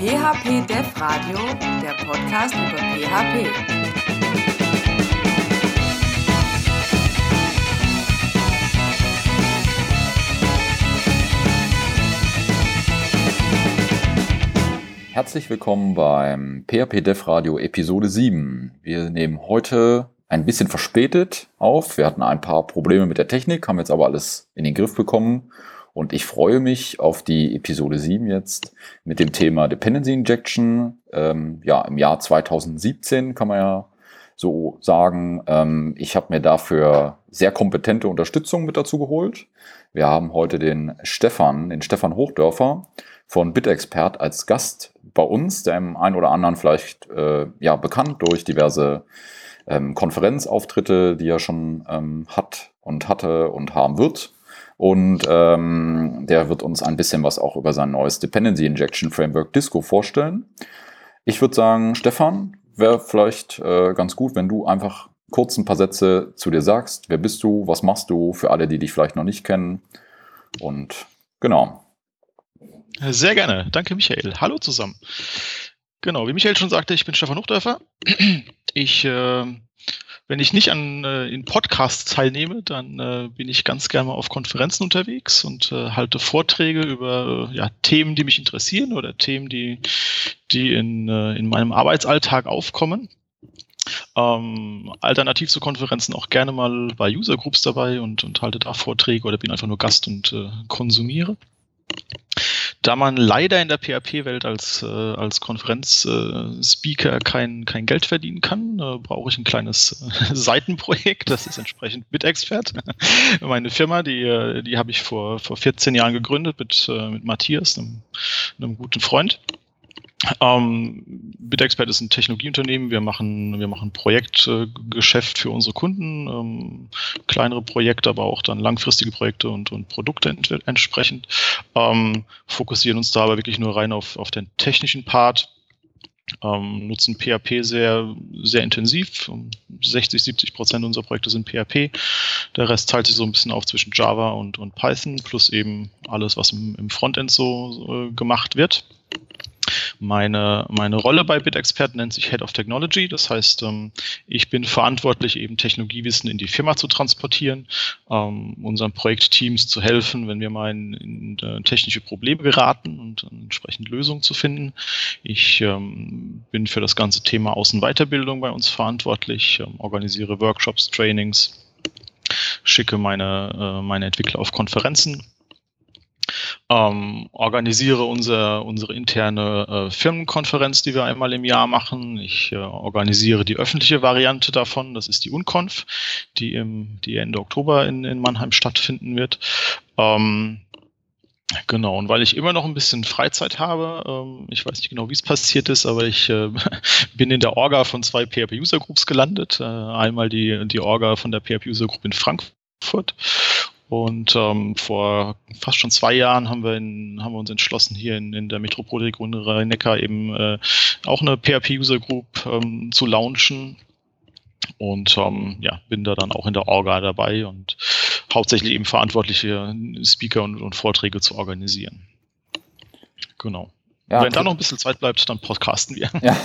PHP Dev Radio, der Podcast über PHP. Herzlich willkommen beim PHP Dev Radio Episode 7. Wir nehmen heute ein bisschen verspätet auf. Wir hatten ein paar Probleme mit der Technik, haben jetzt aber alles in den Griff bekommen und ich freue mich auf die Episode 7 jetzt mit dem Thema Dependency Injection. Ähm, ja, im Jahr 2017 kann man ja so sagen. Ähm, ich habe mir dafür sehr kompetente Unterstützung mit dazu geholt. Wir haben heute den Stefan, den Stefan Hochdörfer von BitExpert als Gast bei uns, dem einen oder anderen vielleicht äh, ja bekannt durch diverse ähm, Konferenzauftritte, die er schon ähm, hat und hatte und haben wird. Und ähm, der wird uns ein bisschen was auch über sein neues Dependency Injection Framework Disco vorstellen. Ich würde sagen, Stefan, wäre vielleicht äh, ganz gut, wenn du einfach kurz ein paar Sätze zu dir sagst. Wer bist du? Was machst du? Für alle, die dich vielleicht noch nicht kennen. Und genau. Sehr gerne. Danke, Michael. Hallo zusammen. Genau, wie Michael schon sagte, ich bin Stefan Hochdörfer. Ich äh, wenn ich nicht an äh, in Podcasts teilnehme, dann äh, bin ich ganz gerne mal auf Konferenzen unterwegs und äh, halte Vorträge über äh, ja, Themen, die mich interessieren oder Themen, die, die in, äh, in meinem Arbeitsalltag aufkommen. Ähm, alternativ zu Konferenzen auch gerne mal bei User Groups dabei und, und halte da Vorträge oder bin einfach nur Gast und äh, konsumiere. Da man leider in der PHP-Welt als, äh, als Konferenzspeaker äh, kein, kein Geld verdienen kann, äh, brauche ich ein kleines äh, Seitenprojekt. Das ist entsprechend BitExpert. Meine Firma, die, äh, die habe ich vor, vor 14 Jahren gegründet mit, äh, mit Matthias, einem, einem guten Freund. Ähm, BitExpert ist ein Technologieunternehmen. Wir machen, wir machen Projektgeschäft für unsere Kunden, ähm, kleinere Projekte, aber auch dann langfristige Projekte und, und Produkte ent entsprechend. Ähm, fokussieren uns da aber wirklich nur rein auf, auf den technischen Part. Ähm, nutzen PHP sehr, sehr intensiv. 60, 70 Prozent unserer Projekte sind PHP. Der Rest teilt sich so ein bisschen auf zwischen Java und, und Python, plus eben alles, was im, im Frontend so, so äh, gemacht wird. Meine, meine Rolle bei BitExpert nennt sich Head of Technology. Das heißt, ähm, ich bin verantwortlich, eben Technologiewissen in die Firma zu transportieren, ähm, unseren Projektteams zu helfen, wenn wir mal in, in äh, technische Probleme geraten und entsprechend Lösungen zu finden. Ich ähm, bin für das ganze Thema Außenweiterbildung bei uns verantwortlich, organisiere Workshops, Trainings, schicke meine, äh, meine Entwickler auf Konferenzen ähm, organisiere unser, unsere interne äh, Firmenkonferenz, die wir einmal im Jahr machen. Ich äh, organisiere die öffentliche Variante davon. Das ist die Unconf, die, im, die Ende Oktober in, in Mannheim stattfinden wird. Ähm, Genau, und weil ich immer noch ein bisschen Freizeit habe, ähm, ich weiß nicht genau, wie es passiert ist, aber ich äh, bin in der Orga von zwei PHP User Groups gelandet. Äh, einmal die, die Orga von der PHP User Group in Frankfurt und ähm, vor fast schon zwei Jahren haben wir, in, haben wir uns entschlossen, hier in, in der Metropolregion Rhein-Neckar eben äh, auch eine PHP-User Group ähm, zu launchen. Und ähm, ja, bin da dann auch in der Orga dabei und hauptsächlich eben verantwortliche Speaker und, und Vorträge zu organisieren. Genau. Ja, Wenn da noch ein bisschen Zeit bleibt, dann podcasten wir. Ja.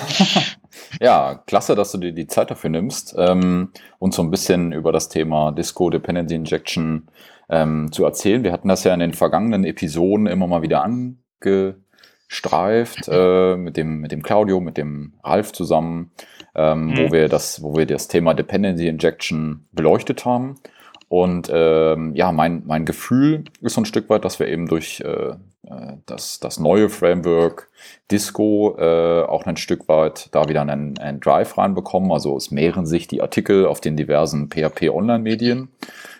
ja, klasse, dass du dir die Zeit dafür nimmst ähm, und so ein bisschen über das Thema Disco Dependency Injection ähm, zu erzählen. Wir hatten das ja in den vergangenen Episoden immer mal wieder angestreift, äh, mit, dem, mit dem Claudio, mit dem Ralf zusammen, ähm, mhm. wo, wir das, wo wir das Thema Dependency Injection beleuchtet haben. Und ähm, ja, mein, mein Gefühl ist so ein Stück weit, dass wir eben durch äh, äh das, das neue Framework Disco äh, auch ein Stück weit da wieder einen, einen Drive reinbekommen. Also es mehren sich die Artikel auf den diversen PHP-Online-Medien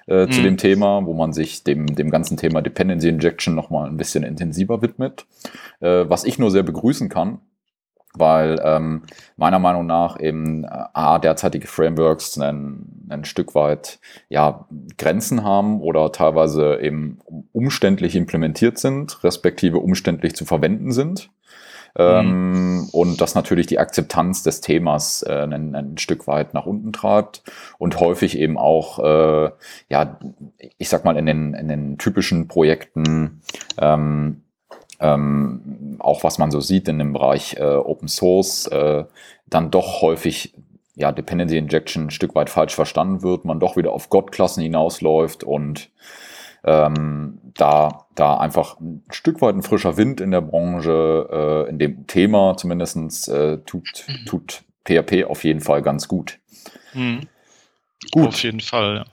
äh, zu mhm. dem Thema, wo man sich dem, dem ganzen Thema Dependency Injection nochmal ein bisschen intensiver widmet. Äh, was ich nur sehr begrüßen kann, weil ähm, meiner Meinung nach eben äh, A, derzeitige Frameworks ein, ein Stück weit ja, Grenzen haben oder teilweise eben umständlich implementiert sind, respektive umständlich zu verwenden sind. Ähm, mhm. Und das natürlich die Akzeptanz des Themas äh, ein, ein, Stück weit nach unten treibt und häufig eben auch, äh, ja, ich sag mal, in den, in den typischen Projekten ähm, ähm, auch was man so sieht in dem Bereich äh, Open Source, äh, dann doch häufig ja, Dependency Injection ein Stück weit falsch verstanden wird, man doch wieder auf God-Klassen hinausläuft und ähm, da, da einfach ein Stück weit ein frischer Wind in der Branche, äh, in dem Thema zumindestens äh, tut, mhm. tut PHP auf jeden Fall ganz gut. Mhm. Gut. Auf jeden Fall,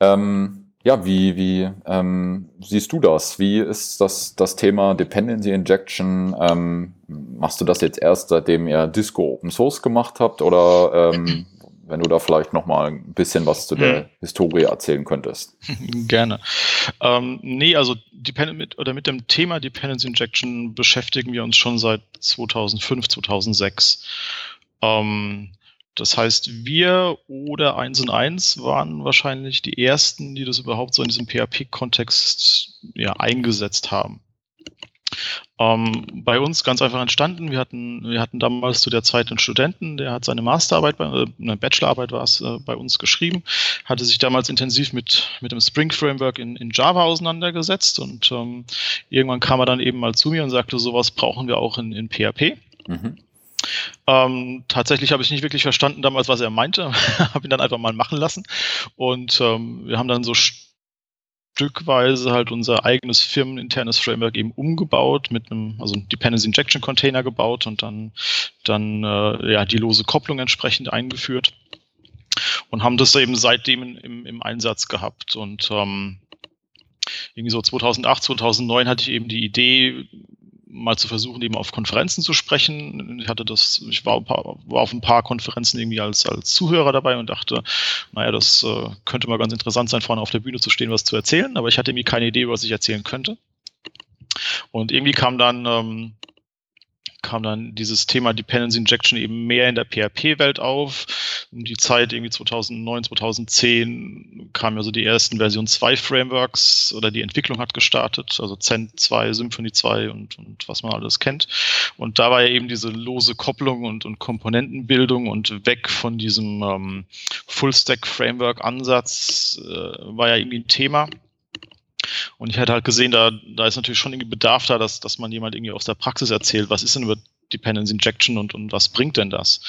ja. Ähm, ja, wie, wie ähm, siehst du das? Wie ist das, das Thema Dependency Injection? Ähm, machst du das jetzt erst, seitdem ihr Disco Open Source gemacht habt? Oder ähm, wenn du da vielleicht noch mal ein bisschen was zu der hm. Historie erzählen könntest? Gerne. Ähm, nee, also mit, oder mit dem Thema Dependency Injection beschäftigen wir uns schon seit 2005, 2006. Ähm, das heißt, wir oder 1 und 1 waren wahrscheinlich die ersten, die das überhaupt so in diesem PHP-Kontext ja, eingesetzt haben. Ähm, bei uns ganz einfach entstanden. Wir hatten, wir hatten damals zu der Zeit einen Studenten, der hat seine Masterarbeit, bei, äh, eine Bachelorarbeit war es, äh, bei uns geschrieben, hatte sich damals intensiv mit, mit dem Spring Framework in, in Java auseinandergesetzt und ähm, irgendwann kam er dann eben mal zu mir und sagte, sowas brauchen wir auch in, in PHP. Mhm. Ähm, tatsächlich habe ich nicht wirklich verstanden damals, was er meinte. habe ihn dann einfach mal machen lassen. Und ähm, wir haben dann so stückweise halt unser eigenes firmeninternes Framework eben umgebaut mit einem, also ein Dependency Injection Container gebaut und dann, dann äh, ja, die lose Kopplung entsprechend eingeführt. Und haben das eben seitdem im, im Einsatz gehabt. Und ähm, irgendwie so 2008, 2009 hatte ich eben die Idee, mal zu versuchen, eben auf Konferenzen zu sprechen. Ich hatte das, ich war, paar, war auf ein paar Konferenzen irgendwie als, als Zuhörer dabei und dachte, naja, das äh, könnte mal ganz interessant sein, vorne auf der Bühne zu stehen, was zu erzählen, aber ich hatte irgendwie keine Idee, was ich erzählen könnte. Und irgendwie kam dann ähm, kam dann dieses Thema Dependency Injection eben mehr in der PHP-Welt auf. Um die Zeit irgendwie 2009, 2010 kamen ja so die ersten Version 2 Frameworks oder die Entwicklung hat gestartet, also Zend 2, Symfony 2 und, und was man alles kennt. Und da war ja eben diese lose Kopplung und, und Komponentenbildung und weg von diesem ähm, Full-Stack-Framework-Ansatz äh, war ja irgendwie ein Thema. Und ich hätte halt gesehen, da, da ist natürlich schon irgendwie Bedarf da, dass, dass man jemand irgendwie aus der Praxis erzählt, was ist denn über Dependence Injection und, und was bringt denn das?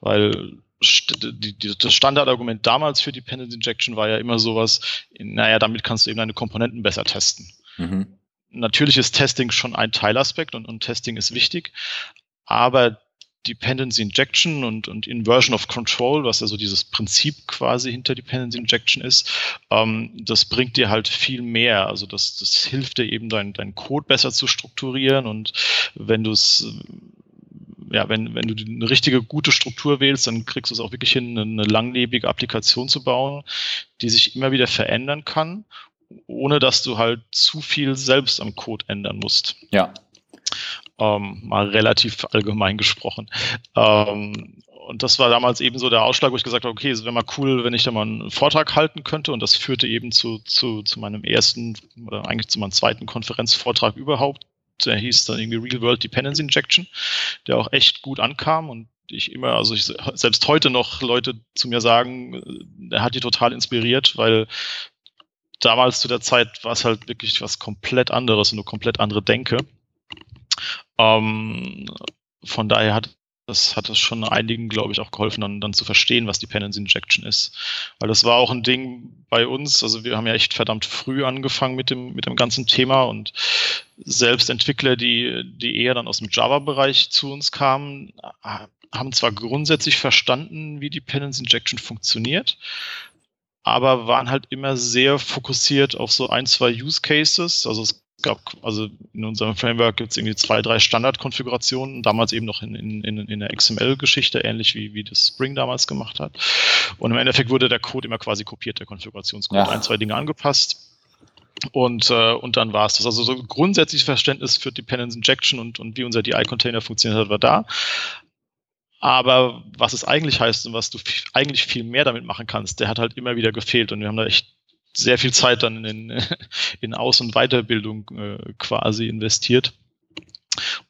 Weil die, die, das Standardargument damals für Dependence Injection war ja immer sowas, naja, damit kannst du eben deine Komponenten besser testen. Mhm. Natürlich ist Testing schon ein Teilaspekt und, und Testing ist wichtig, aber Dependency Injection und, und Inversion of Control, was also dieses Prinzip quasi hinter Dependency Injection ist, ähm, das bringt dir halt viel mehr. Also das, das hilft dir eben, deinen dein Code besser zu strukturieren und wenn du es ja, wenn, wenn du eine richtige, gute Struktur wählst, dann kriegst du es auch wirklich hin, eine langlebige Applikation zu bauen, die sich immer wieder verändern kann, ohne dass du halt zu viel selbst am Code ändern musst. Ja. Ähm, mal relativ allgemein gesprochen. Ähm, und das war damals eben so der Ausschlag, wo ich gesagt habe, okay, es wäre mal cool, wenn ich da mal einen Vortrag halten könnte. Und das führte eben zu, zu, zu meinem ersten oder eigentlich zu meinem zweiten Konferenzvortrag überhaupt. Der hieß dann irgendwie Real World Dependency Injection, der auch echt gut ankam und ich immer, also ich, selbst heute noch Leute zu mir sagen, der hat die total inspiriert, weil damals zu der Zeit war es halt wirklich was komplett anderes und eine komplett andere Denke. Ähm, von daher hat das hat es schon einigen, glaube ich, auch geholfen, dann, dann zu verstehen, was Dependency Injection ist. Weil das war auch ein Ding bei uns. Also wir haben ja echt verdammt früh angefangen mit dem, mit dem ganzen Thema und selbst Entwickler, die, die eher dann aus dem Java-Bereich zu uns kamen, haben zwar grundsätzlich verstanden, wie Dependency Injection funktioniert, aber waren halt immer sehr fokussiert auf so ein, zwei Use Cases. Also es gab, also in unserem Framework gibt es irgendwie zwei, drei Standardkonfigurationen, damals eben noch in, in, in der XML-Geschichte, ähnlich wie, wie das Spring damals gemacht hat. Und im Endeffekt wurde der Code immer quasi kopiert, der Konfigurationscode, ja. ein, zwei Dinge angepasst. Und, äh, und dann war es das. Also so grundsätzliches Verständnis für Dependence Injection und, und wie unser DI-Container funktioniert hat, war da. Aber was es eigentlich heißt und was du eigentlich viel mehr damit machen kannst, der hat halt immer wieder gefehlt. Und wir haben da echt sehr viel Zeit dann in, in Aus- und Weiterbildung äh, quasi investiert,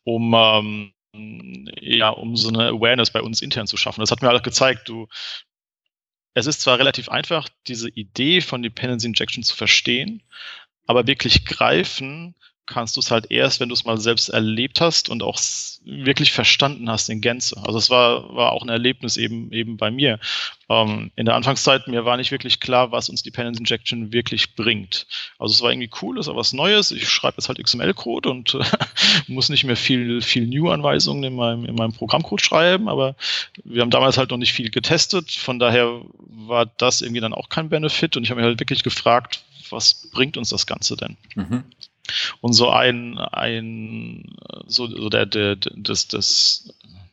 um ähm, ja, um so eine Awareness bei uns intern zu schaffen. Das hat mir halt gezeigt, du, es ist zwar relativ einfach, diese Idee von Dependency Injection zu verstehen, aber wirklich greifen kannst du es halt erst, wenn du es mal selbst erlebt hast und auch wirklich verstanden hast in Gänze. Also es war, war auch ein Erlebnis eben, eben bei mir. Ähm, in der Anfangszeit, mir war nicht wirklich klar, was uns Dependence Injection wirklich bringt. Also es war irgendwie cool, es war was Neues. Ich schreibe jetzt halt XML-Code und muss nicht mehr viel, viel New-Anweisungen in meinem, in meinem Programmcode schreiben, aber wir haben damals halt noch nicht viel getestet. Von daher war das irgendwie dann auch kein Benefit und ich habe mich halt wirklich gefragt, was bringt uns das Ganze denn? Mhm. Und so ein, ein so, so der, der, das, das,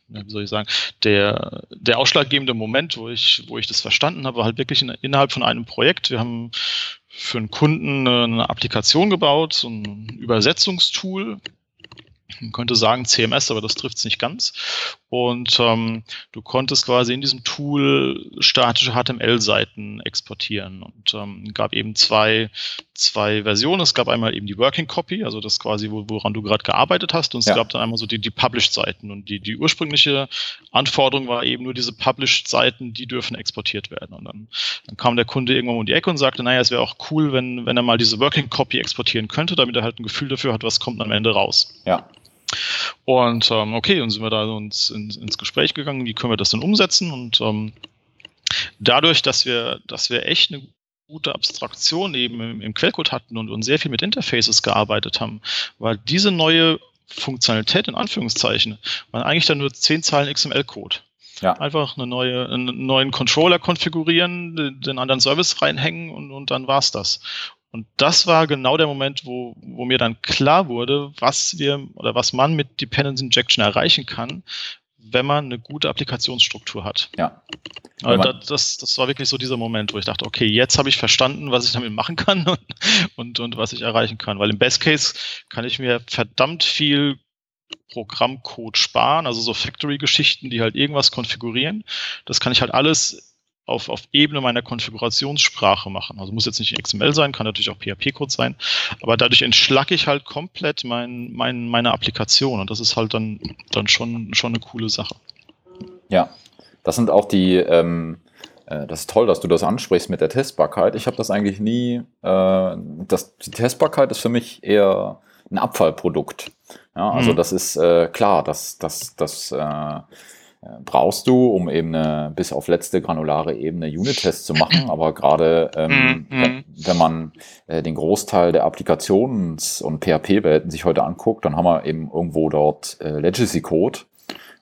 wie soll ich sagen, der, der ausschlaggebende Moment, wo ich, wo ich das verstanden habe, war halt wirklich in, innerhalb von einem Projekt. Wir haben für einen Kunden eine Applikation gebaut, so ein Übersetzungstool, man könnte sagen CMS, aber das trifft es nicht ganz. Und ähm, du konntest quasi in diesem Tool statische HTML-Seiten exportieren und ähm, gab eben zwei, zwei Versionen. Es gab einmal eben die Working Copy, also das quasi, woran du gerade gearbeitet hast, und es ja. gab dann einmal so die, die Published-Seiten. Und die, die ursprüngliche Anforderung war eben nur diese Published-Seiten, die dürfen exportiert werden. Und dann, dann kam der Kunde irgendwann um die Ecke und sagte, naja, es wäre auch cool, wenn, wenn er mal diese Working Copy exportieren könnte, damit er halt ein Gefühl dafür hat, was kommt am Ende raus. Ja. Und ähm, okay, dann sind wir da uns ins, ins Gespräch gegangen, wie können wir das denn umsetzen? Und ähm, dadurch, dass wir, dass wir echt eine gute Abstraktion eben im, im Quellcode hatten und, und sehr viel mit Interfaces gearbeitet haben, war diese neue Funktionalität in Anführungszeichen, waren eigentlich dann nur zehn Zeilen XML-Code. Ja. Einfach eine neue, einen neuen Controller konfigurieren, den anderen Service reinhängen und, und dann war's das. Und das war genau der Moment, wo, wo mir dann klar wurde, was wir oder was man mit Dependency Injection erreichen kann, wenn man eine gute Applikationsstruktur hat. Ja. Also das, das war wirklich so dieser Moment, wo ich dachte, okay, jetzt habe ich verstanden, was ich damit machen kann und, und, und was ich erreichen kann. Weil im Best Case kann ich mir verdammt viel Programmcode sparen, also so Factory-Geschichten, die halt irgendwas konfigurieren. Das kann ich halt alles auf, auf Ebene meiner Konfigurationssprache machen. Also muss jetzt nicht XML sein, kann natürlich auch PHP-Code sein, aber dadurch entschlacke ich halt komplett mein, mein, meine Applikation und das ist halt dann, dann schon, schon eine coole Sache. Ja, das sind auch die, ähm, äh, das ist toll, dass du das ansprichst mit der Testbarkeit. Ich habe das eigentlich nie, äh, das, die Testbarkeit ist für mich eher ein Abfallprodukt. Ja, also mhm. das ist äh, klar, dass das, das äh, brauchst du, um eben eine, bis auf letzte granulare Ebene Unit-Tests zu machen. Aber gerade ähm, mhm. wenn, wenn, man äh, den Großteil der Applikations- und PHP-Welten sich heute anguckt, dann haben wir eben irgendwo dort äh, Legacy-Code.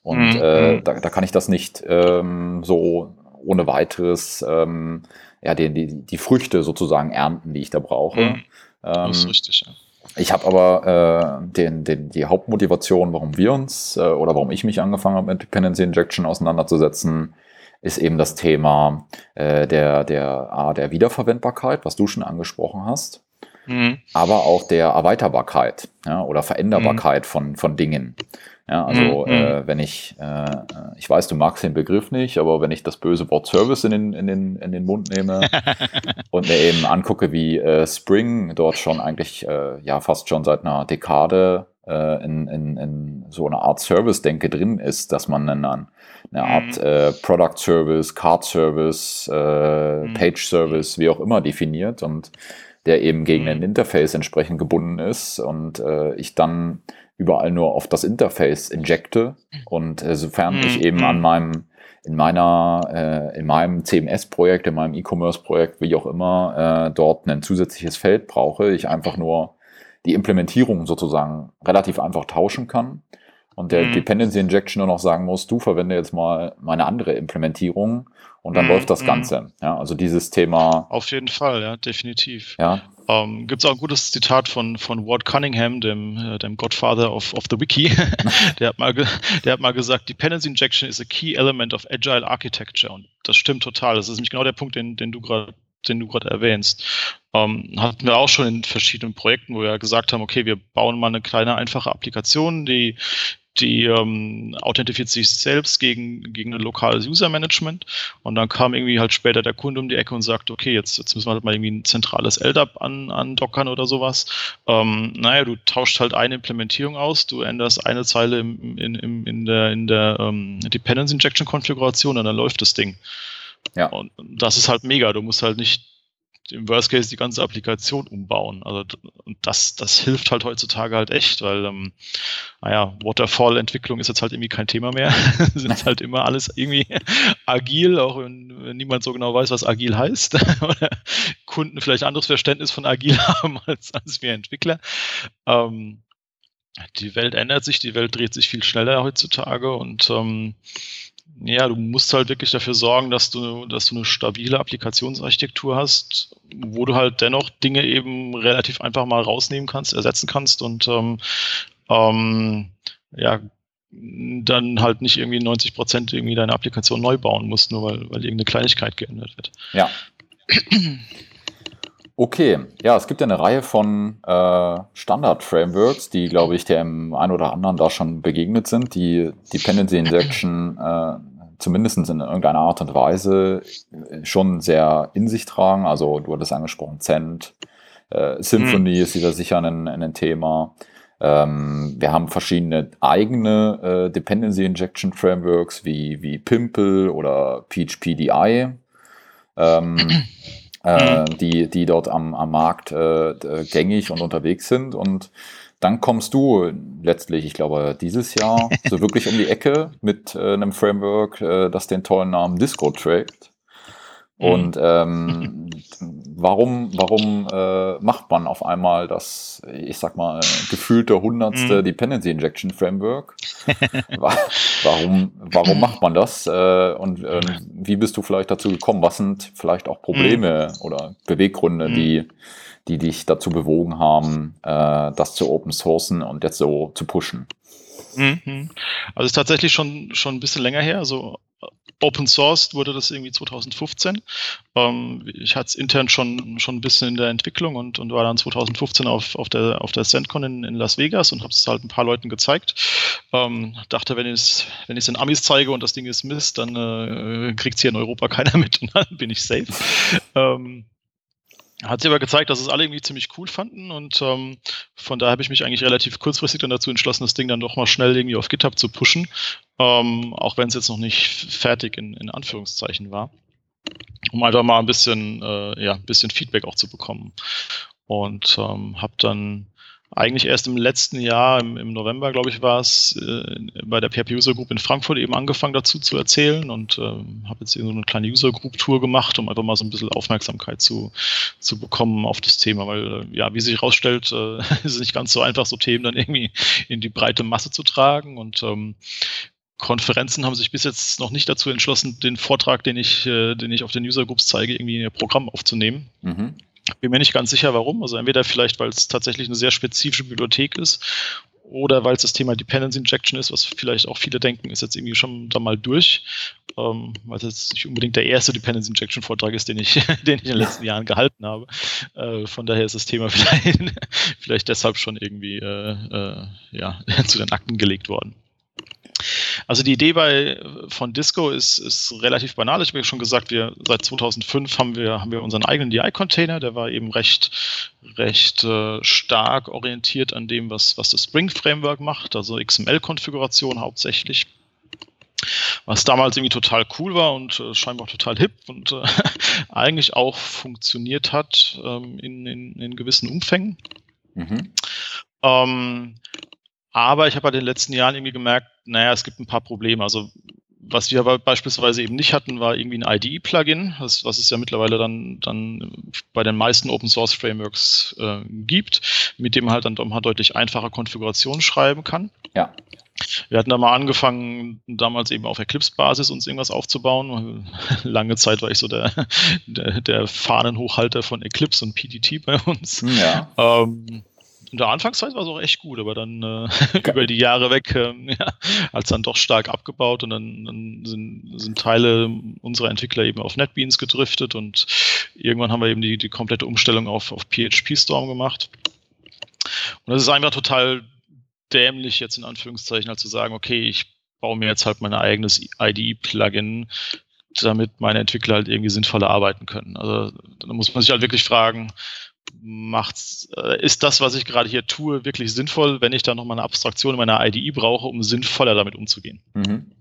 Und mhm. äh, mhm. da, da kann ich das nicht ähm, so ohne weiteres ähm, ja, die, die, die Früchte sozusagen ernten, die ich da brauche. Mhm. Das ist ähm, richtig, ja. Ich habe aber äh, den, den, die Hauptmotivation, warum wir uns äh, oder warum ich mich angefangen habe mit Dependency Injection auseinanderzusetzen, ist eben das Thema äh, der, der, A, der Wiederverwendbarkeit, was du schon angesprochen hast, mhm. aber auch der Erweiterbarkeit ja, oder Veränderbarkeit mhm. von, von Dingen. Ja, also mhm. äh, wenn ich, äh, ich weiß, du magst den Begriff nicht, aber wenn ich das böse Wort Service in den, in den, in den Mund nehme und mir eben angucke, wie äh, Spring dort schon eigentlich äh, ja fast schon seit einer Dekade äh, in, in, in so einer Art Service-Denke drin ist, dass man dann eine Art mhm. äh, Product Service, Card Service, äh, mhm. Page Service, wie auch immer definiert und der eben gegen mhm. ein Interface entsprechend gebunden ist und äh, ich dann überall nur auf das Interface injecte. Und äh, sofern mhm. ich eben an mhm. meinem, in meiner, äh, in meinem CMS-Projekt, in meinem E-Commerce-Projekt, wie auch immer, äh, dort ein zusätzliches Feld brauche, ich einfach nur die Implementierung sozusagen relativ einfach tauschen kann. Und der mhm. Dependency Injection nur noch sagen muss, du verwende jetzt mal meine andere Implementierung und dann mhm. läuft das mhm. Ganze. Ja, also dieses Thema. Auf jeden Fall, ja, definitiv. Ja. Ähm, Gibt es auch ein gutes Zitat von, von Ward Cunningham, dem, äh, dem Godfather of, of the Wiki. der, hat mal der hat mal gesagt, Dependency Injection is a key element of agile architecture. Und das stimmt total. Das ist nämlich genau der Punkt, den, den du gerade den du gerade erwähnst. Ähm, hatten wir auch schon in verschiedenen Projekten, wo wir gesagt haben, okay, wir bauen mal eine kleine, einfache Applikation, die, die ähm, authentifiziert sich selbst gegen, gegen ein lokales User-Management. Und dann kam irgendwie halt später der Kunde um die Ecke und sagt, okay, jetzt, jetzt müssen wir halt mal irgendwie ein zentrales LDAP an, andockern oder sowas. Ähm, naja, du tauscht halt eine Implementierung aus, du änderst eine Zeile im, in, in, in der, in der ähm, Dependency Injection Konfiguration und dann läuft das Ding. Ja. Und das ist halt mega. Du musst halt nicht im Worst Case die ganze Applikation umbauen. Also und das, das hilft halt heutzutage halt echt, weil ähm, naja, Waterfall-Entwicklung ist jetzt halt irgendwie kein Thema mehr. sind halt immer alles irgendwie agil, auch wenn, wenn niemand so genau weiß, was agil heißt. Oder Kunden vielleicht anderes Verständnis von agil haben als, als wir Entwickler. Ähm, die Welt ändert sich, die Welt dreht sich viel schneller heutzutage und ähm, ja, du musst halt wirklich dafür sorgen, dass du, dass du eine stabile Applikationsarchitektur hast, wo du halt dennoch Dinge eben relativ einfach mal rausnehmen kannst, ersetzen kannst und ähm, ähm, ja, dann halt nicht irgendwie 90 Prozent irgendwie deine Applikation neu bauen musst, nur weil, weil irgendeine Kleinigkeit geändert wird. Ja. Okay, ja, es gibt ja eine Reihe von äh, Standard-Frameworks, die, glaube ich, dem einen oder anderen da schon begegnet sind, die Dependency Injection äh, zumindest in irgendeiner Art und Weise schon sehr in sich tragen. Also du hattest angesprochen, Cent, äh, Symphony mhm. ist wieder sicher ein, ein Thema. Ähm, wir haben verschiedene eigene äh, Dependency Injection Frameworks wie, wie Pimple oder PHPDI. Ähm, äh, mhm. die, die dort am, am Markt äh, gängig und unterwegs sind. Und dann kommst du letztlich, ich glaube, dieses Jahr so wirklich um die Ecke mit äh, einem Framework, äh, das den tollen Namen Disco trägt. Mhm. Und ähm, warum, warum äh, macht man auf einmal das, ich sag mal, gefühlte hundertste mm. Dependency Injection Framework? warum, warum macht man das? Äh, und äh, wie bist du vielleicht dazu gekommen? Was sind vielleicht auch Probleme mm. oder Beweggründe, die, die dich dazu bewogen haben, äh, das zu open sourcen und jetzt so zu pushen? Mhm. Also ist tatsächlich schon, schon ein bisschen länger her. Also Open Sourced wurde das irgendwie 2015. Ähm, ich hatte es intern schon, schon ein bisschen in der Entwicklung und, und war dann 2015 auf, auf der, auf der CentCon in, in Las Vegas und habe es halt ein paar Leuten gezeigt. Ähm, dachte, wenn ich es wenn in Amis zeige und das Ding ist Mist, dann äh, kriegt es hier in Europa keiner mit und dann bin ich safe. ähm, hat sich aber gezeigt, dass es alle irgendwie ziemlich cool fanden und ähm, von daher habe ich mich eigentlich relativ kurzfristig dann dazu entschlossen, das Ding dann doch mal schnell irgendwie auf GitHub zu pushen, ähm, auch wenn es jetzt noch nicht fertig in, in Anführungszeichen war, um einfach mal ein bisschen, äh, ja, ein bisschen Feedback auch zu bekommen. Und ähm, habe dann eigentlich erst im letzten Jahr, im, im November, glaube ich, war es, äh, bei der PHP User Group in Frankfurt eben angefangen dazu zu erzählen und äh, habe jetzt so eine kleine User Group Tour gemacht, um einfach mal so ein bisschen Aufmerksamkeit zu, zu bekommen auf das Thema, weil, äh, ja, wie sich herausstellt, äh, ist es nicht ganz so einfach, so Themen dann irgendwie in die breite Masse zu tragen und ähm, Konferenzen haben sich bis jetzt noch nicht dazu entschlossen, den Vortrag, den ich, äh, den ich auf den User Groups zeige, irgendwie in ihr Programm aufzunehmen. Mhm. Bin mir nicht ganz sicher, warum. Also entweder vielleicht, weil es tatsächlich eine sehr spezifische Bibliothek ist oder weil es das Thema Dependency Injection ist, was vielleicht auch viele denken, ist jetzt irgendwie schon da mal durch, ähm, weil es jetzt nicht unbedingt der erste Dependency Injection Vortrag ist, den ich, den ich in den letzten Jahren gehalten habe. Äh, von daher ist das Thema vielleicht, vielleicht deshalb schon irgendwie äh, äh, ja, zu den Akten gelegt worden. Also die Idee bei, von Disco ist, ist relativ banal. Ich habe ja schon gesagt, wir seit 2005 haben wir, haben wir unseren eigenen DI-Container. Der war eben recht, recht äh, stark orientiert an dem, was, was das Spring Framework macht, also XML-Konfiguration hauptsächlich. Was damals irgendwie total cool war und äh, scheinbar auch total hip und äh, eigentlich auch funktioniert hat ähm, in, in, in gewissen Umfängen. Mhm. Ähm, aber ich habe halt in den letzten Jahren irgendwie gemerkt, naja, es gibt ein paar Probleme. Also was wir aber beispielsweise eben nicht hatten, war irgendwie ein IDE-Plugin, was, was es ja mittlerweile dann, dann bei den meisten Open Source Frameworks äh, gibt, mit dem man halt dann doch mal deutlich einfacher Konfigurationen schreiben kann. Ja. Wir hatten da mal angefangen, damals eben auf Eclipse-Basis uns irgendwas aufzubauen. Lange Zeit war ich so der, der, der Fahnenhochhalter von Eclipse und PDT bei uns. Ja. Ähm, in der Anfangszeit war es auch echt gut, aber dann äh, über die Jahre weg äh, ja, hat es dann doch stark abgebaut und dann, dann sind, sind, Teile unserer Entwickler eben auf NetBeans gedriftet und irgendwann haben wir eben die, die komplette Umstellung auf, auf PHP Storm gemacht. Und das ist einfach total dämlich jetzt in Anführungszeichen, halt zu sagen, okay, ich baue mir jetzt halt mein eigenes IDE-Plugin, damit meine Entwickler halt irgendwie sinnvoller arbeiten können. Also da muss man sich halt wirklich fragen, macht's, äh, ist das, was ich gerade hier tue, wirklich sinnvoll, wenn ich da nochmal eine Abstraktion in meiner IDE brauche, um sinnvoller damit umzugehen. Mhm.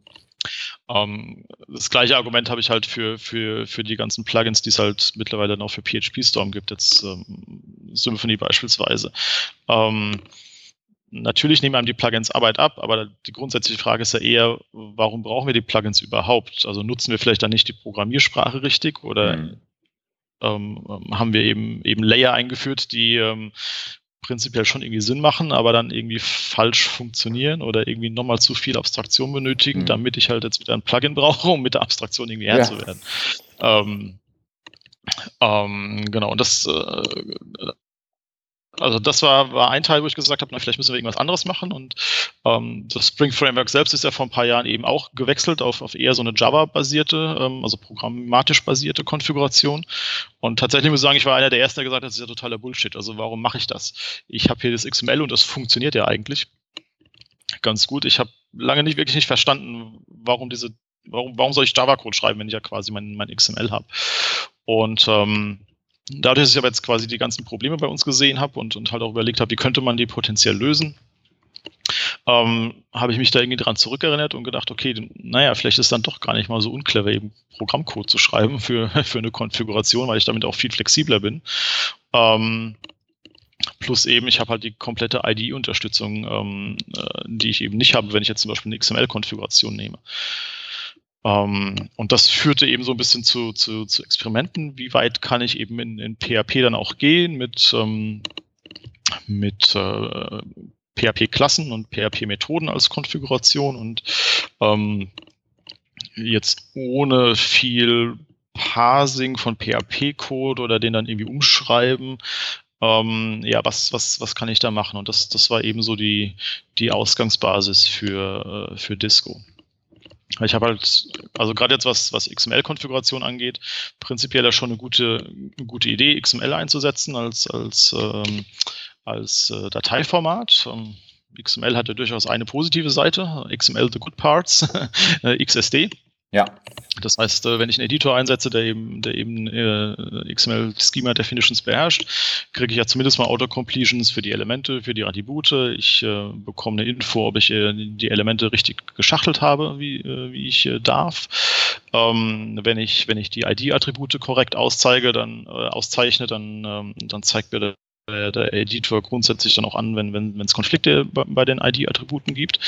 Ähm, das gleiche Argument habe ich halt für, für, für die ganzen Plugins, die es halt mittlerweile noch für PHP Storm gibt, jetzt ähm, Symfony beispielsweise. Ähm, natürlich nehmen einem die Plugins Arbeit ab, aber die grundsätzliche Frage ist ja eher, warum brauchen wir die Plugins überhaupt? Also nutzen wir vielleicht dann nicht die Programmiersprache richtig oder mhm. Ähm, haben wir eben eben Layer eingeführt, die ähm, prinzipiell schon irgendwie Sinn machen, aber dann irgendwie falsch funktionieren oder irgendwie nochmal zu viel Abstraktion benötigen, mhm. damit ich halt jetzt wieder ein Plugin brauche, um mit der Abstraktion irgendwie Herr zu werden. Ähm, ähm, genau, und das, äh, also das war, war ein Teil, wo ich gesagt habe, na, vielleicht müssen wir irgendwas anderes machen. Und ähm, das Spring Framework selbst ist ja vor ein paar Jahren eben auch gewechselt auf, auf eher so eine Java-basierte, ähm, also programmatisch basierte Konfiguration. Und tatsächlich muss ich sagen, ich war einer der ersten, der gesagt hat, das ist ja totaler Bullshit. Also warum mache ich das? Ich habe hier das XML und das funktioniert ja eigentlich ganz gut. Ich habe lange nicht wirklich nicht verstanden, warum diese, warum, warum soll ich Java-Code schreiben, wenn ich ja quasi mein, mein XML habe. Und ähm, dadurch, dass ich aber jetzt quasi die ganzen Probleme bei uns gesehen habe und, und halt auch überlegt habe, wie könnte man die potenziell lösen, ähm, habe ich mich da irgendwie dran zurückerinnert und gedacht, okay, naja, vielleicht ist dann doch gar nicht mal so unclever, eben Programmcode zu schreiben für, für eine Konfiguration, weil ich damit auch viel flexibler bin. Ähm, plus eben, ich habe halt die komplette ID-Unterstützung, ähm, äh, die ich eben nicht habe, wenn ich jetzt zum Beispiel eine XML-Konfiguration nehme. Ähm, und das führte eben so ein bisschen zu, zu, zu Experimenten. Wie weit kann ich eben in, in PHP dann auch gehen mit, ähm, mit äh, PHP-Klassen und PHP-Methoden als Konfiguration und ähm, jetzt ohne viel Parsing von PHP-Code oder den dann irgendwie umschreiben. Ähm, ja, was, was, was kann ich da machen? Und das, das war eben so die, die Ausgangsbasis für, äh, für Disco. Ich habe halt, also gerade jetzt was, was XML-Konfiguration angeht, prinzipiell ja schon eine gute, eine gute Idee, XML einzusetzen als, als, ähm, als äh, Dateiformat. Ähm, XML hat ja durchaus eine positive Seite, XML the good parts, äh, XSD. Ja. Das heißt, äh, wenn ich einen Editor einsetze, der eben, der eben äh, XML Schema Definitions beherrscht, kriege ich ja zumindest mal Autocompletions für die Elemente, für die Attribute. Ich äh, bekomme eine Info, ob ich äh, die Elemente richtig geschachtelt habe, wie, äh, wie ich äh, darf. Ähm, wenn ich, wenn ich die ID-Attribute korrekt auszeige, dann auszeichne, dann, ähm, dann zeigt mir der, der Editor grundsätzlich dann auch an, wenn wenn es Konflikte bei, bei den ID-Attributen gibt.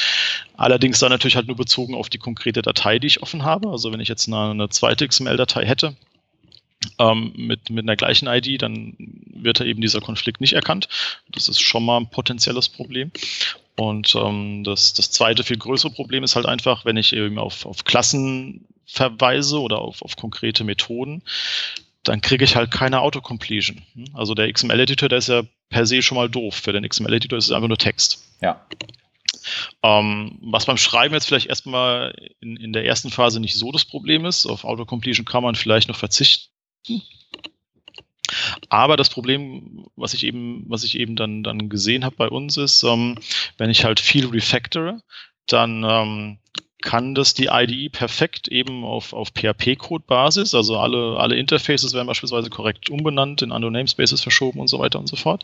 Allerdings dann natürlich halt nur bezogen auf die konkrete Datei, die ich offen habe. Also wenn ich jetzt eine, eine zweite XML-Datei hätte, ähm, mit, mit einer gleichen ID, dann wird da eben dieser Konflikt nicht erkannt. Das ist schon mal ein potenzielles Problem. Und ähm, das, das zweite, viel größere Problem ist halt einfach, wenn ich eben auf, auf Klassen verweise oder auf, auf konkrete Methoden, dann kriege ich halt keine Autocompletion. Also der XML-Editor, der ist ja per se schon mal doof. Für den XML-Editor ist es einfach nur Text. Ja. Ähm, was beim Schreiben jetzt vielleicht erstmal in, in der ersten Phase nicht so das Problem ist. Auf Autocompletion kann man vielleicht noch verzichten. Aber das Problem, was ich eben, was ich eben dann, dann gesehen habe bei uns, ist, ähm, wenn ich halt viel refactore, dann ähm, kann das die IDE perfekt eben auf, auf PHP-Code-Basis. Also alle, alle Interfaces werden beispielsweise korrekt umbenannt, in andere Namespaces verschoben und so weiter und so fort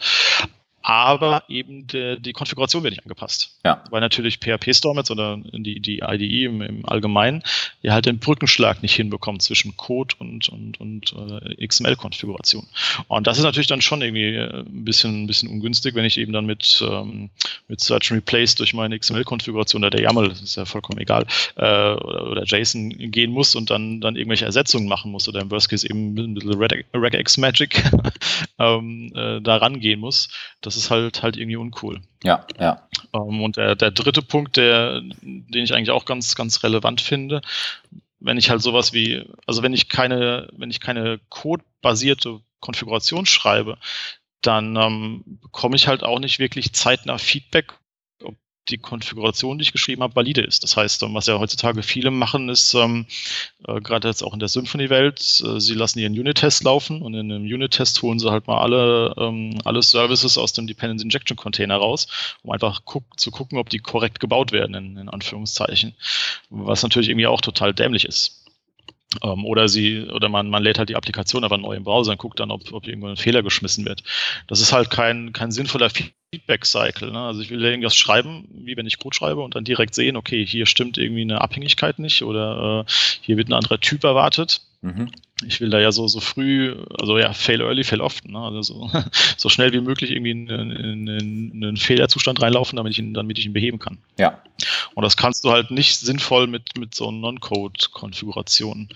aber eben de, die Konfiguration wird nicht angepasst. Ja. Weil natürlich PHP Storm jetzt oder die, die IDE im, im Allgemeinen ja halt den Brückenschlag nicht hinbekommt zwischen Code und, und, und äh, XML-Konfiguration. Und das ist natürlich dann schon irgendwie äh, ein bisschen, ein bisschen ungünstig, wenn ich eben dann mit, ähm, mit Search and Replace durch meine XML-Konfiguration oder der YAML, das ist ja vollkommen egal, äh, oder, oder JSON gehen muss und dann, dann irgendwelche Ersetzungen machen muss oder im Worst Case eben ein bisschen Regex Magic ähm, äh, da rangehen muss. Das ist halt halt irgendwie uncool. Ja, ja. Ähm, und der, der dritte Punkt, der, den ich eigentlich auch ganz, ganz relevant finde, wenn ich halt sowas wie, also wenn ich keine, wenn ich keine codebasierte Konfiguration schreibe, dann ähm, bekomme ich halt auch nicht wirklich zeitnah Feedback die Konfiguration, die ich geschrieben habe, valide ist. Das heißt, was ja heutzutage viele machen, ist, ähm, äh, gerade jetzt auch in der Symfony-Welt, äh, sie lassen ihren Unit-Test laufen und in einem Unit-Test holen sie halt mal alle, ähm, alle Services aus dem Dependency Injection Container raus, um einfach guck, zu gucken, ob die korrekt gebaut werden, in, in Anführungszeichen. Was natürlich irgendwie auch total dämlich ist. Ähm, oder sie, oder man, man lädt halt die Applikation aber neu im Browser und guckt dann, ob, ob irgendwo ein Fehler geschmissen wird. Das ist halt kein, kein sinnvoller Feedback-Cycle. Ne? Also ich will irgendwas schreiben, wie wenn ich Code schreibe und dann direkt sehen, okay, hier stimmt irgendwie eine Abhängigkeit nicht oder äh, hier wird ein anderer Typ erwartet. Mhm. Ich will da ja so, so früh, also ja, fail early, fail often, ne? also so, so schnell wie möglich irgendwie in, in, in, einen Fehlerzustand reinlaufen, damit ich ihn, damit ich ihn beheben kann. Ja. Und das kannst du halt nicht sinnvoll mit, mit so Non-Code-Konfigurationen.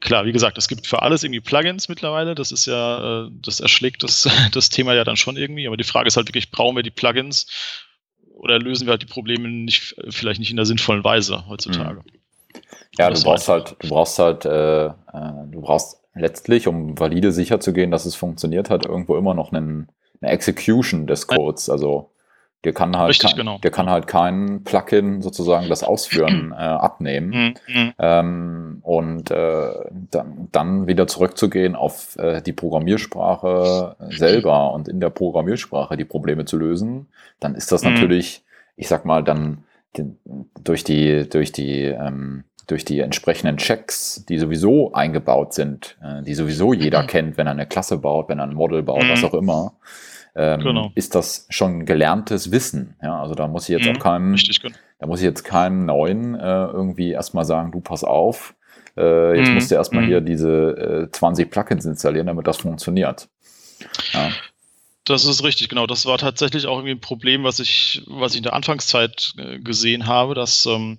Klar, wie gesagt, es gibt für alles irgendwie Plugins mittlerweile. Das ist ja, äh, das erschlägt das, das Thema ja dann schon irgendwie. Aber die Frage ist halt wirklich, brauchen wir die Plugins oder lösen wir halt die Probleme nicht, vielleicht nicht in der sinnvollen Weise heutzutage? Mhm. Ja, du brauchst halt, du brauchst halt, äh, äh, du brauchst letztlich, um valide sicher zu gehen, dass es funktioniert hat, irgendwo immer noch einen, eine Execution des Codes. Also der kann halt, Richtig, kein, genau. der kann halt kein Plugin sozusagen das Ausführen äh, abnehmen. Mhm. Ähm, und äh, dann, dann wieder zurückzugehen auf äh, die Programmiersprache selber und in der Programmiersprache die Probleme zu lösen, dann ist das mhm. natürlich, ich sag mal, dann durch die, durch die, ähm, durch die entsprechenden Checks, die sowieso eingebaut sind, äh, die sowieso jeder mhm. kennt, wenn er eine Klasse baut, wenn er ein Model baut, mhm. was auch immer, ähm, genau. ist das schon gelerntes Wissen. Ja, also da muss ich jetzt mhm. auch keinem, Richtig, genau. da muss ich jetzt keinem neuen äh, irgendwie erstmal sagen, du pass auf, äh, jetzt mhm. musst du erstmal mhm. hier diese äh, 20 Plugins installieren, damit das funktioniert. Ja. Das ist richtig, genau. Das war tatsächlich auch irgendwie ein Problem, was ich, was ich in der Anfangszeit äh, gesehen habe, dass ähm,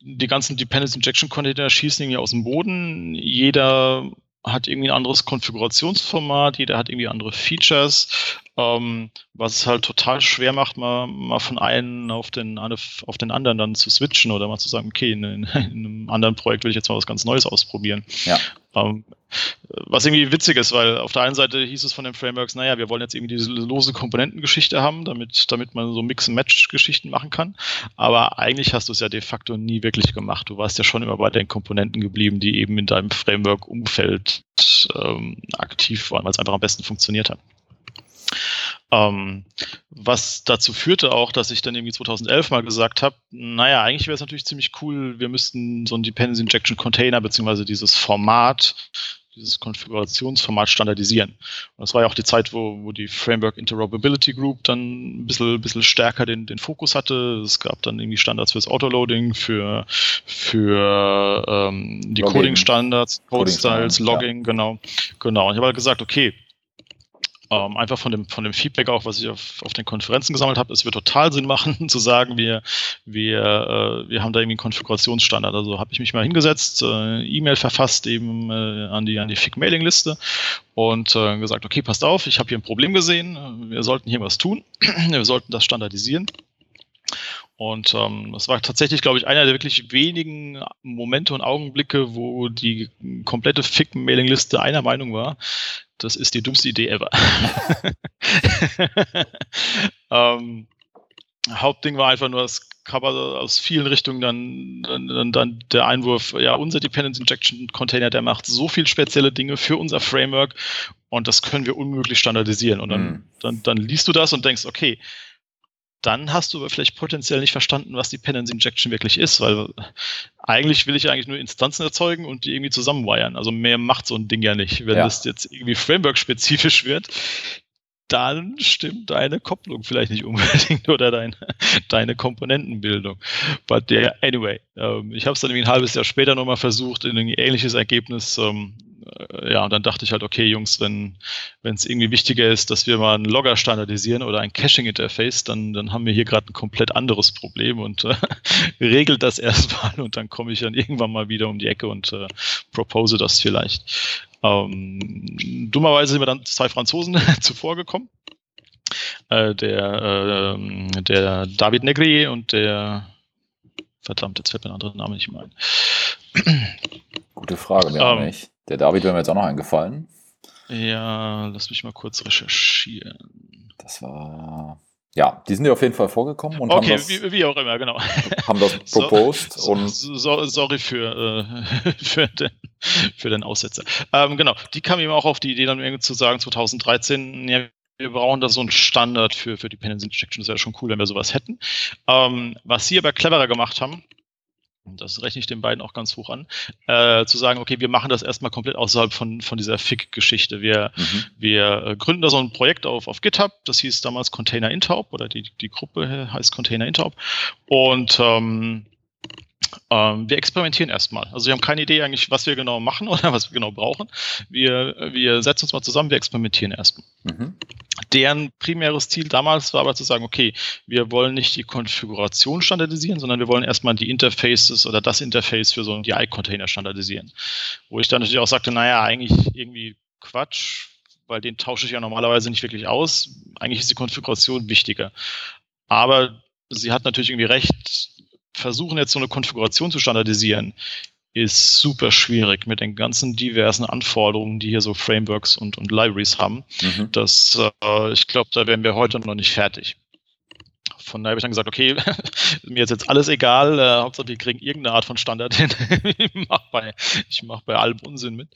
die ganzen Dependency Injection Container schießen irgendwie aus dem Boden. Jeder hat irgendwie ein anderes Konfigurationsformat, jeder hat irgendwie andere Features, ähm, was es halt total schwer macht, mal, mal von einem auf den, auf den anderen dann zu switchen oder mal zu sagen, okay, in, in einem anderen Projekt will ich jetzt mal was ganz Neues ausprobieren. Ja. Ähm, was irgendwie witzig ist, weil auf der einen Seite hieß es von den Frameworks, naja, wir wollen jetzt irgendwie diese lose Komponentengeschichte haben, damit, damit man so Mix-and-Match-Geschichten machen kann. Aber eigentlich hast du es ja de facto nie wirklich gemacht. Du warst ja schon immer bei den Komponenten geblieben, die eben in deinem Framework-Umfeld ähm, aktiv waren, weil es einfach am besten funktioniert hat. Ähm, was dazu führte auch, dass ich dann irgendwie 2011 mal gesagt habe, naja, eigentlich wäre es natürlich ziemlich cool, wir müssten so ein Dependency Injection Container beziehungsweise dieses Format, dieses Konfigurationsformat standardisieren. Und das war ja auch die Zeit, wo, wo die Framework Interoperability Group dann ein bisschen, bisschen stärker den, den Fokus hatte. Es gab dann irgendwie Standards fürs Autoloading, für, für ähm, die Coding-Standards, Code-Styles, Logging, ja. genau. Genau. Und ich habe halt gesagt, okay, ähm, einfach von dem, von dem Feedback auch, was ich auf, auf den Konferenzen gesammelt habe, es wird total Sinn machen, zu sagen, wir, wir, äh, wir haben da irgendwie einen Konfigurationsstandard. Also habe ich mich mal hingesetzt, äh, E-Mail verfasst eben äh, an die, an die FIG-Mailing-Liste und äh, gesagt, okay, passt auf, ich habe hier ein Problem gesehen, wir sollten hier was tun, wir sollten das standardisieren. Und ähm, das war tatsächlich, glaube ich, einer der wirklich wenigen Momente und Augenblicke, wo die komplette FIG-Mailing-Liste einer Meinung war. Das ist die dümmste Idee ever. ähm, Hauptding war einfach nur das Cover aus vielen Richtungen dann, dann, dann der Einwurf, ja, unser Dependence Injection Container, der macht so viel spezielle Dinge für unser Framework und das können wir unmöglich standardisieren. Und dann, mhm. dann, dann liest du das und denkst, okay, dann hast du aber vielleicht potenziell nicht verstanden, was Dependency Injection wirklich ist, weil eigentlich will ich eigentlich nur Instanzen erzeugen und die irgendwie zusammenwiren. Also mehr macht so ein Ding ja nicht. Wenn ja. das jetzt irgendwie Framework-spezifisch wird, dann stimmt deine Kopplung vielleicht nicht unbedingt oder deine, deine Komponentenbildung. But yeah, anyway, ähm, ich habe es dann irgendwie ein halbes Jahr später nochmal versucht, in ein ähnliches Ergebnis ähm, äh, ja, und dann dachte ich halt, okay, Jungs, wenn es irgendwie wichtiger ist, dass wir mal einen Logger standardisieren oder ein Caching-Interface, dann, dann haben wir hier gerade ein komplett anderes Problem und äh, regelt das erstmal und dann komme ich dann irgendwann mal wieder um die Ecke und äh, propose das vielleicht. Ähm, dummerweise sind wir dann zwei Franzosen zuvor gekommen. Äh, der, äh, der David Negri und der verdammt, jetzt fällt mir ein anderer Name nicht mehr ein. Gute Frage, mir ähm, nicht. Der David wäre mir jetzt auch noch eingefallen. Ja, lass mich mal kurz recherchieren. Das war. Ja, die sind ja auf jeden Fall vorgekommen und okay, haben das, wie, wie, auch immer, genau. Haben das proposed so, und. So, sorry für, äh, für, den, für den Aussetzer. Ähm, genau, die kamen eben auch auf die Idee, dann irgendwie zu sagen, 2013, ja, wir brauchen da so einen Standard für, für Dependency Injection. Das wäre schon cool, wenn wir sowas hätten. Ähm, was sie aber cleverer gemacht haben, das rechne ich den beiden auch ganz hoch an, äh, zu sagen, okay, wir machen das erstmal komplett außerhalb von, von dieser FIG-Geschichte. Wir, mhm. wir äh, gründen da so ein Projekt auf, auf GitHub, das hieß damals Container Intaub oder die, die Gruppe heißt Container Intaub. Und ähm, ähm, wir experimentieren erstmal. Also wir haben keine Idee eigentlich, was wir genau machen oder was wir genau brauchen. Wir, wir setzen uns mal zusammen, wir experimentieren erstmal. Mhm. Deren primäres Ziel damals war aber zu sagen, okay, wir wollen nicht die Konfiguration standardisieren, sondern wir wollen erstmal die Interfaces oder das Interface für so einen DI-Container standardisieren. Wo ich dann natürlich auch sagte, naja, eigentlich irgendwie Quatsch, weil den tausche ich ja normalerweise nicht wirklich aus. Eigentlich ist die Konfiguration wichtiger. Aber sie hat natürlich irgendwie recht, versuchen jetzt so eine Konfiguration zu standardisieren, ist super schwierig mit den ganzen diversen Anforderungen, die hier so Frameworks und, und Libraries haben. Mhm. Das, äh, ich glaube, da wären wir heute noch nicht fertig. Von daher habe ich dann gesagt, okay, mir ist jetzt alles egal, äh, Hauptsache wir kriegen irgendeine Art von Standard hin. ich mache bei, mach bei allem Unsinn mit.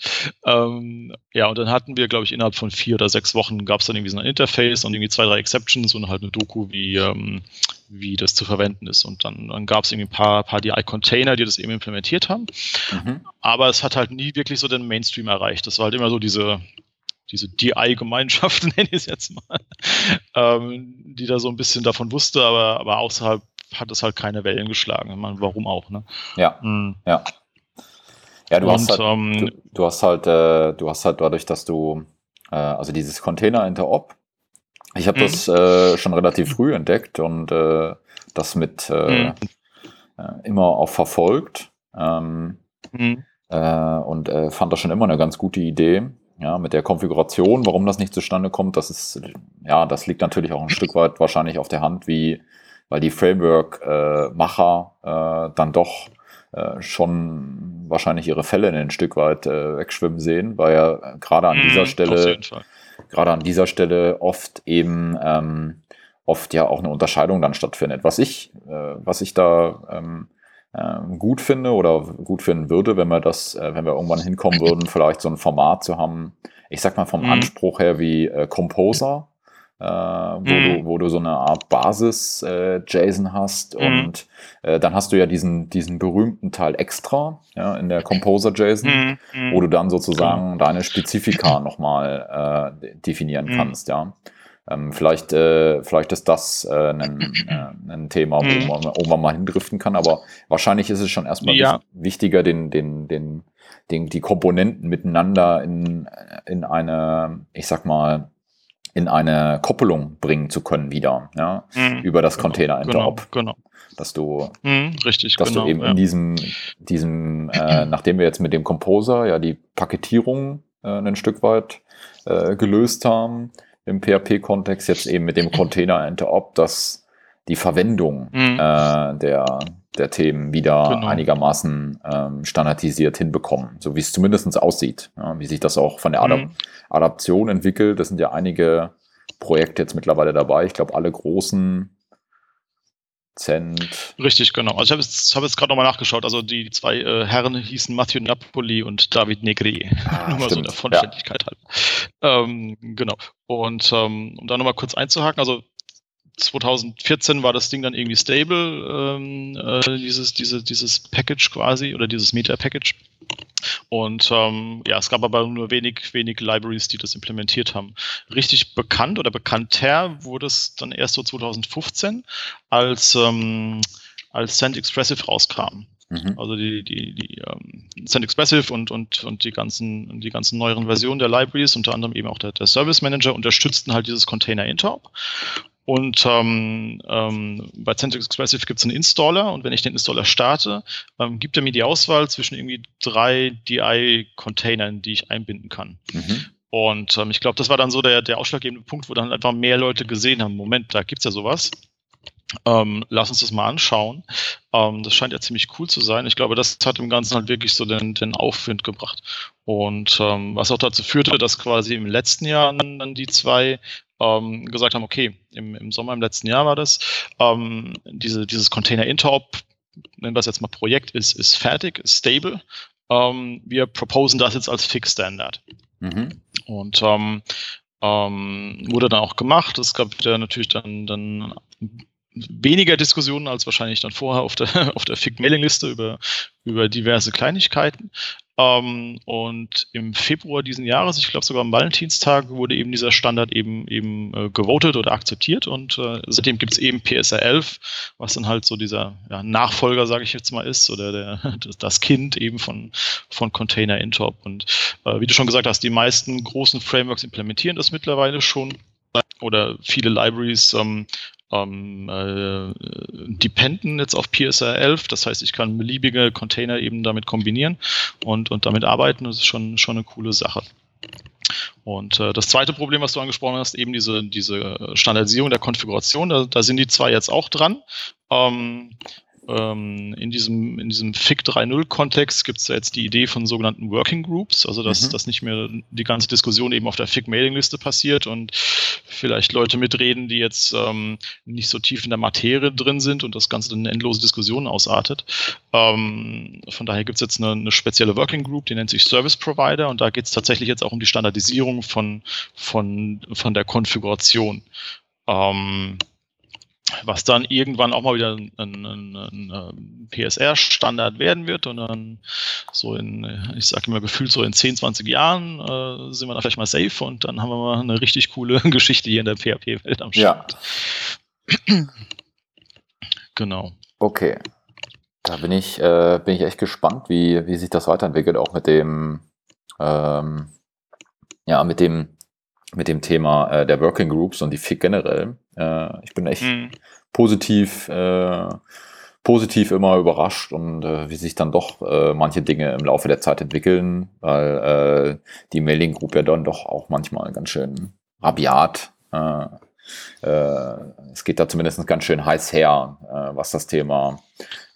Ähm, ja, und dann hatten wir, glaube ich, innerhalb von vier oder sechs Wochen gab es dann irgendwie so ein Interface und irgendwie zwei, drei Exceptions und halt eine Doku, wie, ähm, wie das zu verwenden ist. Und dann, dann gab es irgendwie ein paar, paar DI-Container, die das eben implementiert haben. Mhm. Aber es hat halt nie wirklich so den Mainstream erreicht. Das war halt immer so diese, diese DI-Gemeinschaft, nenne ich es jetzt mal, ähm, die da so ein bisschen davon wusste, aber, aber außerhalb hat es halt keine Wellen geschlagen. meine, warum auch, ne? Ja, mhm. ja. Ja, du, Und, hast halt, ähm, du, du, hast halt, äh, du hast halt dadurch, dass du, äh, also dieses Container Interop, ich habe mhm. das äh, schon relativ früh entdeckt und äh, das mit äh, mhm. Äh, immer auch verfolgt ähm, mhm. äh, und äh, fand das schon immer eine ganz gute Idee. Ja, mit der Konfiguration, warum das nicht zustande kommt, das ist, ja, das liegt natürlich auch ein Stück weit wahrscheinlich auf der Hand, wie, weil die Framework-Macher äh, dann doch äh, schon wahrscheinlich ihre Fälle ein Stück weit äh, wegschwimmen sehen, weil ja gerade an dieser mhm, Stelle gerade an dieser Stelle oft eben ähm, oft ja auch eine Unterscheidung dann stattfindet. Was ich, äh, was ich da ähm, äh, gut finde oder gut finden würde, wenn wir das, äh, wenn wir irgendwann hinkommen würden, vielleicht so ein Format zu haben, ich sag mal vom mhm. Anspruch her wie äh, Composer, äh, wo, mhm. du, wo du so eine Art Basis-JSON äh, hast mhm. und äh, dann hast du ja diesen, diesen berühmten Teil extra ja, in der Composer-JSON, mhm. mhm. wo du dann sozusagen genau. deine Spezifika nochmal äh, definieren mhm. kannst, ja. Ähm, vielleicht, äh, vielleicht ist das äh, ein, äh, ein Thema, wo, mhm. man, wo man mal hindriften kann, aber wahrscheinlich ist es schon erstmal ja. wichtiger, den, den, den, den, die Komponenten miteinander in, in eine, ich sag mal, in eine Koppelung bringen zu können wieder, ja, mhm, über das genau, Container Interop. Genau, genau. Dass du, mhm, richtig, dass genau, du eben ja. in diesem, diesem, äh, nachdem wir jetzt mit dem Composer ja die Paketierung äh, ein Stück weit äh, gelöst haben, im PHP-Kontext jetzt eben mit dem Container Interop, dass die Verwendung mhm. äh, der, der Themen wieder genau. einigermaßen ähm, standardisiert hinbekommen, so wie es zumindest aussieht, ja, wie sich das auch von der Adap mhm. Adaption entwickelt. Das sind ja einige Projekte jetzt mittlerweile dabei. Ich glaube, alle großen Cent. Richtig, genau. Also ich habe jetzt, hab jetzt gerade nochmal nachgeschaut. Also die zwei äh, Herren hießen Matthew Napoli und David Negri. Ah, Nur mal so in der Vollständigkeit ja. halt. Ähm, genau. Und ähm, um da nochmal kurz einzuhaken, also 2014 war das Ding dann irgendwie stable, ähm, äh, dieses, diese, dieses Package quasi oder dieses Meta-Package. Und ähm, ja, es gab aber nur wenig, wenig Libraries, die das implementiert haben. Richtig bekannt oder bekannter wurde es dann erst so 2015, als, ähm, als Send Expressive rauskam. Mhm. Also die, die, die ähm, Send Expressive und, und, und die ganzen, die ganzen neueren Versionen der Libraries, unter anderem eben auch der, der Service Manager, unterstützten halt dieses Container Interop. Und ähm, ähm, bei Centrix Expressive gibt es einen Installer und wenn ich den Installer starte, ähm, gibt er mir die Auswahl zwischen irgendwie drei DI-Containern, die ich einbinden kann. Mhm. Und ähm, ich glaube, das war dann so der, der ausschlaggebende Punkt, wo dann einfach mehr Leute gesehen haben, Moment, da gibt es ja sowas. Ähm, lass uns das mal anschauen. Ähm, das scheint ja ziemlich cool zu sein. Ich glaube, das hat im Ganzen halt wirklich so den, den Aufwind gebracht. Und ähm, was auch dazu führte, dass quasi im letzten Jahr dann die zwei ähm, gesagt haben, okay, im, im Sommer im letzten Jahr war das, ähm, diese, dieses Container Interop, nennen wir es jetzt mal Projekt, ist, ist fertig, ist stable. Ähm, wir proposen das jetzt als Fix Standard. Mhm. Und ähm, ähm, wurde dann auch gemacht. Es gab wieder natürlich dann, dann weniger Diskussionen als wahrscheinlich dann vorher auf der, auf der FIG-Mailing-Liste über, über diverse Kleinigkeiten. Ähm, und im Februar diesen Jahres, ich glaube sogar am Valentinstag, wurde eben dieser Standard eben eben äh, gewotet oder akzeptiert und äh, seitdem gibt es eben PSR 11, was dann halt so dieser ja, Nachfolger, sage ich jetzt mal, ist oder der, das Kind eben von, von Container Intop. Und äh, wie du schon gesagt hast, die meisten großen Frameworks implementieren das mittlerweile schon oder viele Libraries ähm, ähm, äh, dependen jetzt auf PSR 11. Das heißt, ich kann beliebige Container eben damit kombinieren und, und damit arbeiten. Das ist schon, schon eine coole Sache. Und äh, das zweite Problem, was du angesprochen hast, eben diese, diese Standardisierung der Konfiguration, da, da sind die zwei jetzt auch dran. Ähm, ähm, in diesem, in diesem FIC 3.0-Kontext gibt es ja jetzt die Idee von sogenannten Working Groups, also dass, mhm. dass nicht mehr die ganze Diskussion eben auf der FIC-Mailing-Liste passiert und vielleicht Leute mitreden, die jetzt ähm, nicht so tief in der Materie drin sind und das Ganze dann in endlose Diskussionen ausartet. Ähm, von daher gibt es jetzt eine, eine, spezielle Working Group, die nennt sich Service Provider und da geht es tatsächlich jetzt auch um die Standardisierung von, von, von der Konfiguration. Ähm, was dann irgendwann auch mal wieder ein, ein, ein, ein PSR-Standard werden wird und dann so in, ich sage immer gefühlt so in 10, 20 Jahren äh, sind wir da vielleicht mal safe und dann haben wir mal eine richtig coole Geschichte hier in der PHP-Welt am Start. Ja. genau. Okay. Da bin ich, äh, bin ich echt gespannt, wie, wie sich das weiterentwickelt, auch mit dem, ähm, ja, mit dem mit dem Thema äh, der Working Groups und die FIG generell. Äh, ich bin echt mhm. positiv, äh, positiv immer überrascht und äh, wie sich dann doch äh, manche Dinge im Laufe der Zeit entwickeln, weil äh, die Mailing Group ja dann doch auch manchmal ganz schön rabiat. Es geht da zumindest ganz schön heiß her, was das Thema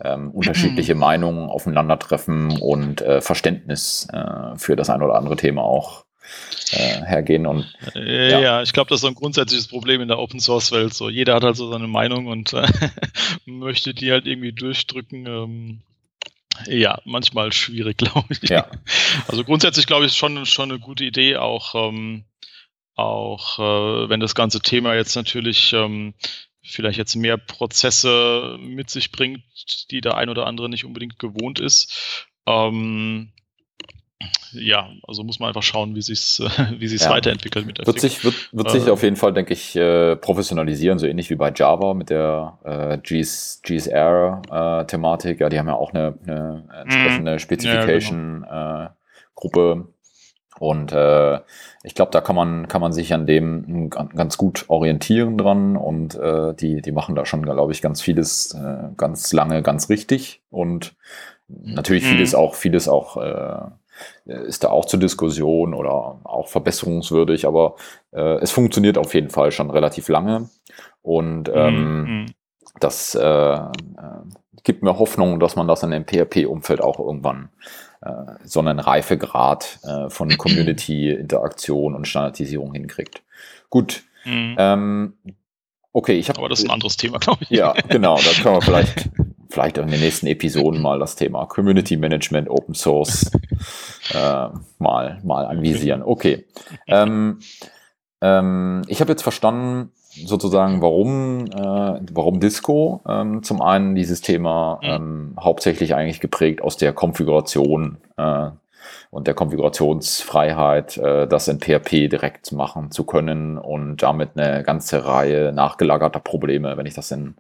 ähm, unterschiedliche Meinungen aufeinandertreffen und äh, Verständnis äh, für das ein oder andere Thema auch äh, hergehen. Und, äh, ja. ja ich glaube, das ist so ein grundsätzliches Problem in der Open Source Welt. So, jeder hat halt so seine Meinung und äh, möchte die halt irgendwie durchdrücken. Ähm, ja, manchmal schwierig, glaube ich. Ja. Also grundsätzlich glaube ich, ist schon, schon eine gute Idee, auch, ähm, auch äh, wenn das ganze Thema jetzt natürlich ähm, vielleicht jetzt mehr Prozesse mit sich bringt, die der ein oder andere nicht unbedingt gewohnt ist. Ähm, ja, also muss man einfach schauen, wie sich wie sich's ja. weiterentwickelt mit der Wird sich, wird, wird sich äh, auf jeden Fall, denke ich, äh, professionalisieren, so ähnlich wie bei Java mit der äh, GS, GSR-Thematik. ja, die haben ja auch eine, eine entsprechende Spezification-Gruppe. Ja, genau. Und äh, ich glaube, da kann man, kann man sich an dem ganz gut orientieren dran und äh, die, die machen da schon, glaube ich, ganz vieles äh, ganz lange ganz richtig und natürlich mhm. vieles auch, vieles auch äh, ist da auch zur Diskussion oder auch verbesserungswürdig, aber äh, es funktioniert auf jeden Fall schon relativ lange und ähm, mhm. das äh, äh, gibt mir Hoffnung, dass man das in dem PHP-Umfeld auch irgendwann äh, so einen Reifegrad äh, von Community-Interaktion und Standardisierung hinkriegt. Gut. Mhm. Ähm, okay, ich habe. Aber das ist ein anderes Thema, glaube ich. Ja, genau. Da können wir vielleicht vielleicht auch in den nächsten Episoden mal das Thema Community Management, Open Source äh, mal, mal anvisieren. Okay. Ähm, ähm, ich habe jetzt verstanden, sozusagen, warum, äh, warum Disco. Ähm, zum einen dieses Thema ähm, hauptsächlich eigentlich geprägt aus der Konfiguration äh, und der Konfigurationsfreiheit, äh, das in PHP direkt machen zu können und damit eine ganze Reihe nachgelagerter Probleme, wenn ich das in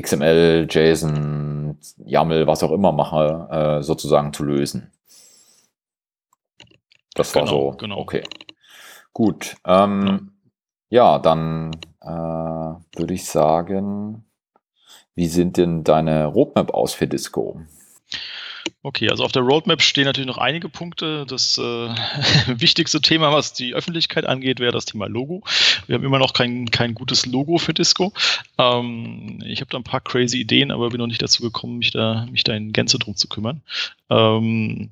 XML, JSON, YAML, was auch immer mache, äh, sozusagen zu lösen. Das war genau, so. Genau. Okay. Gut. Ähm, ja. ja. dann äh, würde ich sagen, wie sind denn deine Roadmap aus für Disco? Okay, also auf der Roadmap stehen natürlich noch einige Punkte. Das äh, wichtigste Thema, was die Öffentlichkeit angeht, wäre das Thema Logo. Wir haben immer noch kein, kein gutes Logo für Disco. Ähm, ich habe da ein paar crazy Ideen, aber bin noch nicht dazu gekommen, mich da, mich da in Gänze drum zu kümmern. Ähm,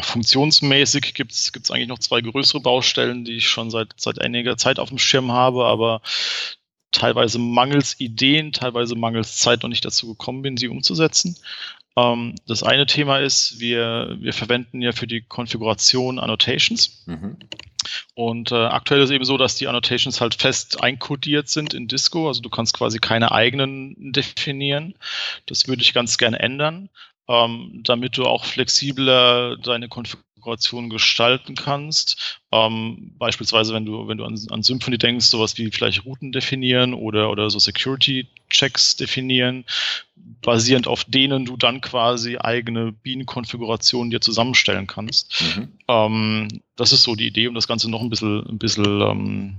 Funktionsmäßig gibt es eigentlich noch zwei größere Baustellen, die ich schon seit, seit einiger Zeit auf dem Schirm habe, aber teilweise mangels Ideen, teilweise mangels Zeit noch nicht dazu gekommen bin, sie umzusetzen. Ähm, das eine Thema ist, wir, wir verwenden ja für die Konfiguration Annotations. Mhm. Und äh, aktuell ist eben so, dass die Annotations halt fest einkodiert sind in Disco. Also du kannst quasi keine eigenen definieren. Das würde ich ganz gerne ändern, ähm, damit du auch flexibler deine Konfiguration gestalten kannst. Ähm, beispielsweise, wenn du, wenn du an, an Symfony denkst, sowas wie vielleicht Routen definieren oder, oder so Security-Checks definieren, basierend auf denen du dann quasi eigene Bienenkonfigurationen dir zusammenstellen kannst. Mhm. Ähm, das ist so die Idee, um das Ganze noch ein bisschen, ein bisschen ähm,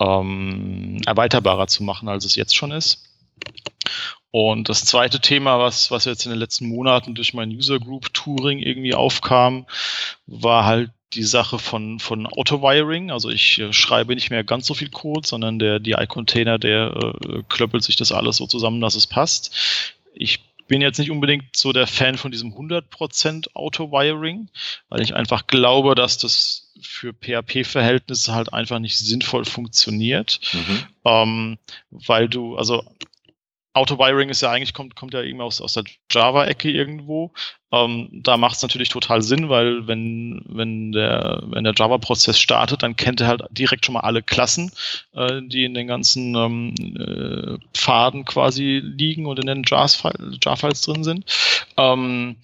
ähm, erweiterbarer zu machen, als es jetzt schon ist. Und das zweite Thema, was, was jetzt in den letzten Monaten durch mein User Group Touring irgendwie aufkam, war halt die Sache von, von Auto-Wiring. Also ich äh, schreibe nicht mehr ganz so viel Code, sondern der DI-Container, der äh, klöppelt sich das alles so zusammen, dass es passt. Ich bin jetzt nicht unbedingt so der Fan von diesem 100% Auto-Wiring, weil ich einfach glaube, dass das für PHP-Verhältnisse halt einfach nicht sinnvoll funktioniert, mhm. ähm, weil du, also Auto-Wiring ist ja eigentlich, kommt, kommt ja irgendwie aus, aus der Java-Ecke irgendwo. Ähm, da macht es natürlich total Sinn, weil wenn, wenn der, wenn der Java-Prozess startet, dann kennt er halt direkt schon mal alle Klassen, äh, die in den ganzen ähm, äh, Pfaden quasi liegen und in den Jar-Files drin sind. Ähm,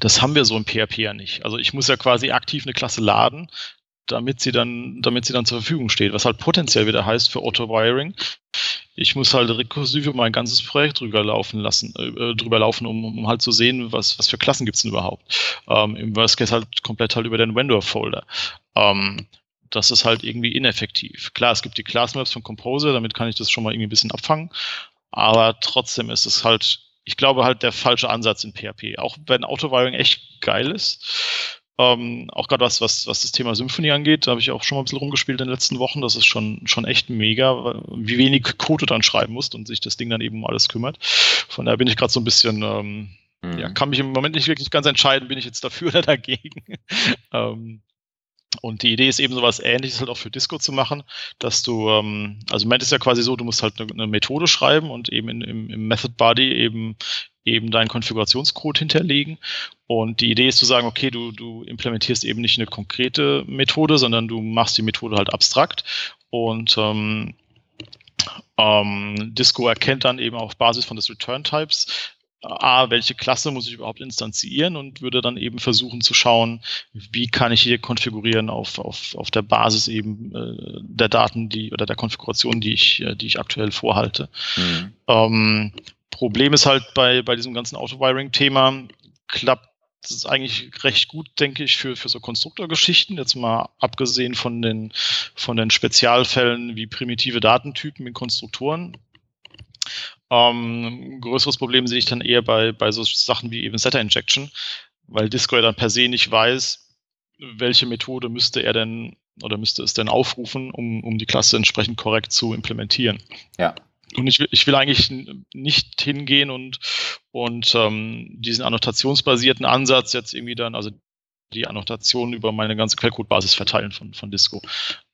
das haben wir so im PHP ja nicht. Also ich muss ja quasi aktiv eine Klasse laden, damit sie dann, damit sie dann zur Verfügung steht, was halt potenziell wieder heißt für Auto-Wiring. Ich muss halt rekursiv mein ganzes Projekt drüber laufen lassen, äh, drüber laufen, um, um halt zu sehen, was, was für Klassen gibt's denn überhaupt. Ähm, Im Worst Case halt komplett halt über den Vendor-Folder. Ähm, das ist halt irgendwie ineffektiv. Klar, es gibt die Class Maps von Composer, damit kann ich das schon mal irgendwie ein bisschen abfangen. Aber trotzdem ist es halt, ich glaube halt der falsche Ansatz in PHP. Auch wenn Auto-Wiring echt geil ist, ähm, auch gerade was, was, was das Thema Symphony angeht, da habe ich auch schon mal ein bisschen rumgespielt in den letzten Wochen. Das ist schon, schon echt mega, wie wenig Code du dann schreiben musst und sich das Ding dann eben um alles kümmert. Von daher bin ich gerade so ein bisschen, ähm, mhm. ja, kann mich im Moment nicht wirklich ganz entscheiden, bin ich jetzt dafür oder dagegen. ähm, und die Idee ist eben sowas ähnliches halt auch für Disco zu machen, dass du, ähm, also im Moment ist ja quasi so, du musst halt eine, eine Methode schreiben und eben in, im, im Method Body eben eben deinen Konfigurationscode hinterlegen. Und die Idee ist zu sagen, okay, du, du implementierst eben nicht eine konkrete Methode, sondern du machst die Methode halt abstrakt. Und ähm, ähm, Disco erkennt dann eben auf Basis von des Return-Types, A, welche Klasse muss ich überhaupt instanzieren und würde dann eben versuchen zu schauen, wie kann ich hier konfigurieren auf, auf, auf der Basis eben äh, der Daten, die oder der Konfiguration, die ich, äh, die ich aktuell vorhalte. Mhm. Ähm, Problem ist halt bei, bei diesem ganzen Auto-Wiring-Thema, klappt es eigentlich recht gut, denke ich, für, für so Konstruktorgeschichten. Jetzt mal abgesehen von den, von den Spezialfällen wie primitive Datentypen in Konstruktoren. Ähm, größeres Problem sehe ich dann eher bei, bei so Sachen wie eben Setter Injection, weil Disco ja dann per se nicht weiß, welche Methode müsste er denn oder müsste es denn aufrufen, um, um die Klasse entsprechend korrekt zu implementieren. Ja. Und ich will, ich will eigentlich nicht hingehen und, und ähm, diesen annotationsbasierten Ansatz jetzt irgendwie dann, also die Annotationen über meine ganze Quellcode-Basis verteilen von, von Disco.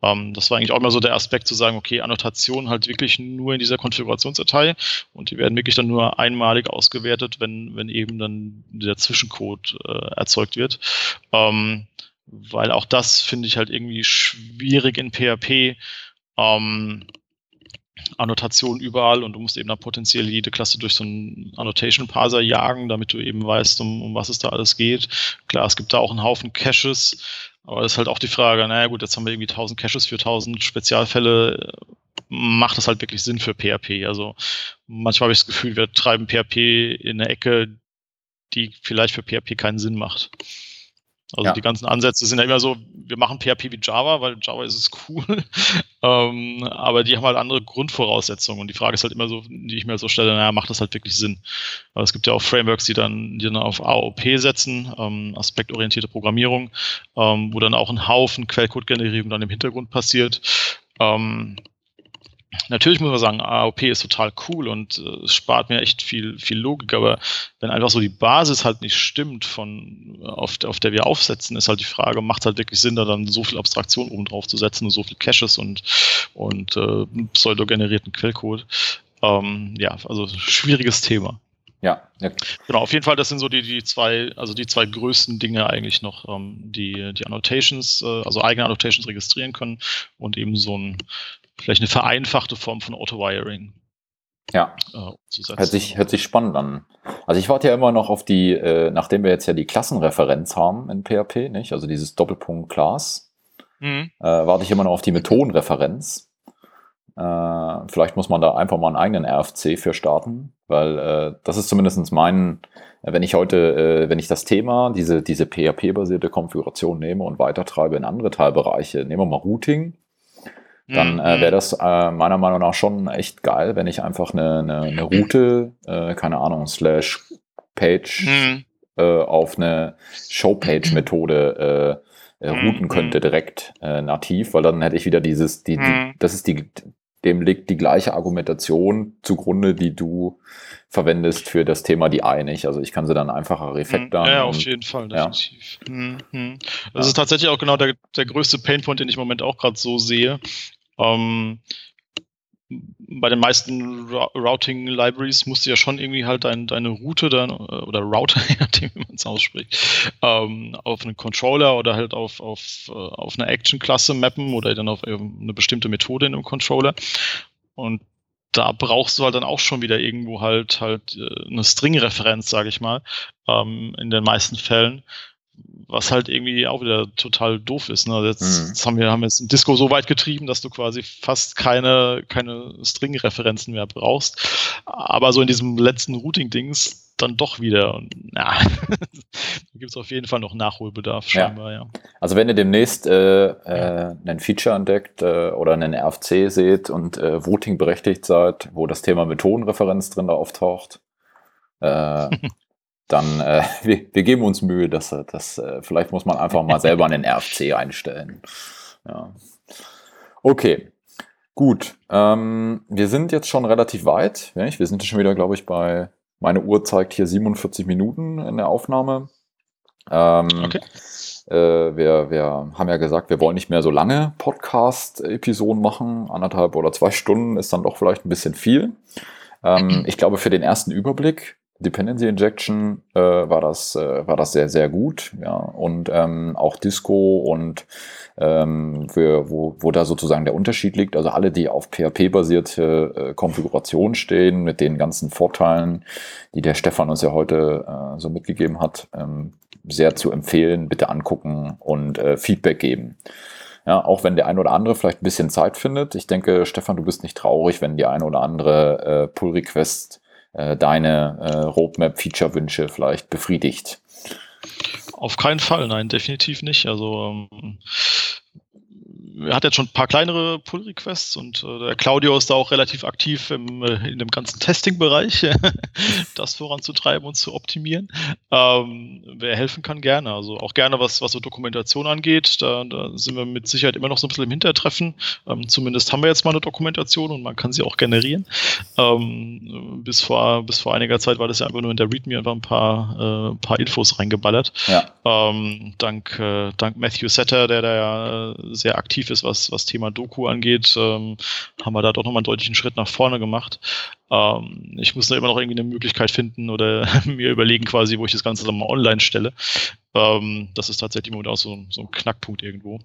Ähm, das war eigentlich auch immer so der Aspekt zu sagen, okay, Annotationen halt wirklich nur in dieser Konfigurationsdatei und die werden wirklich dann nur einmalig ausgewertet, wenn, wenn eben dann der Zwischencode äh, erzeugt wird. Ähm, weil auch das finde ich halt irgendwie schwierig in PHP. Ähm, Annotation überall und du musst eben dann potenziell jede Klasse durch so einen Annotation Parser jagen, damit du eben weißt, um, um was es da alles geht. Klar, es gibt da auch einen Haufen Caches, aber das ist halt auch die Frage, naja gut, jetzt haben wir irgendwie 1000 Caches für 1000 Spezialfälle. Macht das halt wirklich Sinn für PHP? Also manchmal habe ich das Gefühl, wir treiben PHP in eine Ecke, die vielleicht für PHP keinen Sinn macht. Also ja. die ganzen Ansätze sind ja immer so, wir machen PHP wie Java, weil Java ist es cool. ähm, aber die haben halt andere Grundvoraussetzungen. Und die Frage ist halt immer so, die ich mir so stelle, naja, macht das halt wirklich Sinn? Aber es gibt ja auch Frameworks, die dann, die dann auf AOP setzen, ähm, aspektorientierte Programmierung, ähm, wo dann auch ein Haufen Quellcode-Generierung dann im Hintergrund passiert. Ähm, natürlich muss man sagen, AOP ist total cool und äh, spart mir echt viel, viel Logik, aber wenn einfach so die Basis halt nicht stimmt, von auf, auf der wir aufsetzen, ist halt die Frage, macht es halt wirklich Sinn, da dann so viel Abstraktion oben drauf zu setzen und so viel Caches und, und äh, pseudo-generierten Quellcode. Ähm, ja, also schwieriges Thema. Ja, ja. Genau, auf jeden Fall, das sind so die, die zwei, also die zwei größten Dinge eigentlich noch, ähm, die, die Annotations, äh, also eigene Annotations registrieren können und eben so ein, vielleicht eine vereinfachte Form von Auto-Wiring Ja, äh, hört sich, hört sich spannend an. Also ich warte ja immer noch auf die, äh, nachdem wir jetzt ja die Klassenreferenz haben in PHP, nicht? Also dieses Doppelpunkt Class, Mhm. äh, warte ich immer noch auf die Methodenreferenz. Äh, vielleicht muss man da einfach mal einen eigenen RFC für starten, weil äh, das ist zumindest mein, wenn ich heute, äh, wenn ich das Thema, diese, diese PHP-basierte Konfiguration nehme und weitertreibe in andere Teilbereiche, nehmen wir mal Routing, dann Mhm. äh, wäre das äh, meiner Meinung nach schon echt geil, wenn ich einfach eine, eine, eine Route, äh, keine Ahnung, slash Page Mhm. äh, auf eine Showpage-Methode äh, äh, Mhm, routen könnte direkt nativ, weil dann hätte ich wieder dieses, die, die, Mhm. das ist die, dem liegt die gleiche Argumentation zugrunde, die du verwendest für das Thema die nicht. Also ich kann sie dann einfacher refactoren. Mhm. Ja, auf jeden Fall, ja. definitiv. Mhm. Mhm. Das Ja. ist tatsächlich auch genau der, der größte Painpoint, den ich im Moment auch gerade so sehe. Ähm, bei den meisten Rou- Routing-Libraries musst du ja schon irgendwie halt dein, deine Route dann, äh, oder Router, je nachdem, wie man es ausspricht, ähm, auf einen Controller oder halt auf, auf, äh, auf eine Action-Klasse mappen oder dann auf eine bestimmte Methode in einem Controller. Und da brauchst du halt dann auch schon wieder irgendwo halt halt äh, eine String-Referenz, sage ich mal, ähm, in den meisten Fällen, was halt irgendwie auch wieder total doof ist. Ne? Jetzt, Mhm. jetzt haben wir haben jetzt ein Disco so weit getrieben, dass du quasi fast keine, keine String-Referenzen mehr brauchst. Aber so in diesem letzten Routing-Dings dann doch wieder. Und, na, da gibt es auf jeden Fall noch Nachholbedarf, Ja. scheinbar, ja. Also wenn ihr demnächst äh, äh, einen Feature entdeckt äh, oder einen RFC seht und äh, Voting berechtigt seid, wo das Thema Methodenreferenz drin da auftaucht, äh, dann äh, wir, wir geben uns Mühe, dass äh, das äh, vielleicht muss man einfach mal selber einen RFC einstellen. Ja. Okay, gut. Ähm, wir sind jetzt schon relativ weit. Nicht? Wir sind schon wieder, glaube ich, bei meine Uhr zeigt hier 47 Minuten in der Aufnahme. Ähm, Okay. äh, wir, wir haben ja gesagt, wir wollen nicht mehr so lange Podcast-Episoden machen. Anderthalb oder zwei Stunden ist dann doch vielleicht ein bisschen viel. Ähm, ich glaube, für den ersten Überblick, Dependency Injection, äh, war, das, äh, war das sehr, sehr gut. Ja. Und ähm, auch Disco und ähm, für, wo, wo da sozusagen der Unterschied liegt. Also alle, die auf PHP-basierte äh, Konfiguration stehen, mit den ganzen Vorteilen, die der Stefan uns ja heute äh, so mitgegeben hat, ähm, sehr zu empfehlen. Bitte angucken und äh, Feedback geben. Ja, auch wenn der ein oder andere vielleicht ein bisschen Zeit findet. Ich denke, Stefan, du bist nicht traurig, wenn die ein oder andere äh, Pull-Request äh, deine äh, Roadmap-Feature-Wünsche vielleicht befriedigt. Auf keinen Fall, nein, definitiv nicht. Also ähm, er hat jetzt schon ein paar kleinere Pull-Requests und äh, der Claudio ist da auch relativ aktiv im, äh, in dem ganzen Testing-Bereich, das voranzutreiben und zu optimieren. Ähm, wer helfen kann, gerne. Also auch gerne, was, was so Dokumentation angeht. Da, da sind wir mit Sicherheit immer noch so ein bisschen im Hintertreffen. Ähm, zumindest haben wir jetzt mal eine Dokumentation und man kann sie auch generieren. Ähm, bis, vor, bis vor einiger Zeit war das ja einfach nur in der README einfach ein paar, äh, paar Infos reingeballert. Ja, Ähm, dank, äh, dank Matthew Setter, der da ja äh, sehr aktiv ist, was, was Thema Doku angeht, ähm, haben wir da doch nochmal einen deutlichen Schritt nach vorne gemacht. Ähm, ich muss da immer noch irgendwie eine Möglichkeit finden oder mir überlegen quasi, wo ich das Ganze dann mal online stelle. Ähm, das ist tatsächlich im Moment auch so, so ein Knackpunkt irgendwo.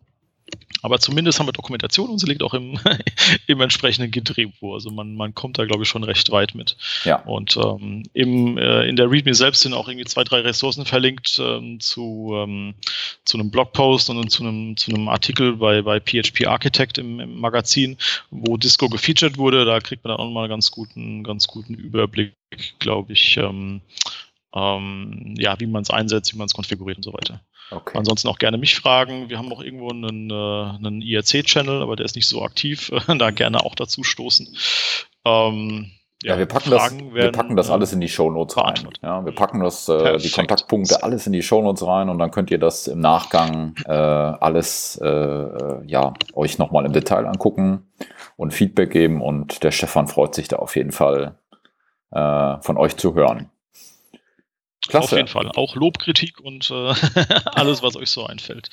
Aber zumindest haben wir Dokumentation und sie liegt auch im, im entsprechenden Git-Repo. Also man, man kommt da, glaube ich, schon recht weit mit. ja, Und ähm, im, äh, in der README selbst sind auch irgendwie zwei, drei Ressourcen verlinkt ähm, zu, ähm, zu einem Blogpost und zu einem, zu einem Artikel bei, bei PHP Architect im, im Magazin, wo Disco gefeatured wurde. Da kriegt man dann auch mal einen ganz guten, ganz guten Überblick, glaube ich, ähm, ähm, ja, wie man es einsetzt, wie man es konfiguriert und so weiter. Okay. Ansonsten auch gerne mich fragen. Wir haben auch irgendwo einen, äh, einen IRC-Channel, aber der ist nicht so aktiv. da gerne auch dazu stoßen. Ähm, Ja, wir packen, das, Fragen wir werden, packen das äh, alles in die Shownotes rein. Ja, wir packen das, äh, die. Kontaktpunkte alles in die Shownotes rein und dann könnt ihr das im Nachgang äh, alles äh, äh, ja, euch nochmal im Detail angucken und Feedback geben und der Stefan freut sich da auf jeden Fall äh, von euch zu hören. Klasse. Auf jeden Fall. Auch Lobkritik und äh, alles, was euch so einfällt.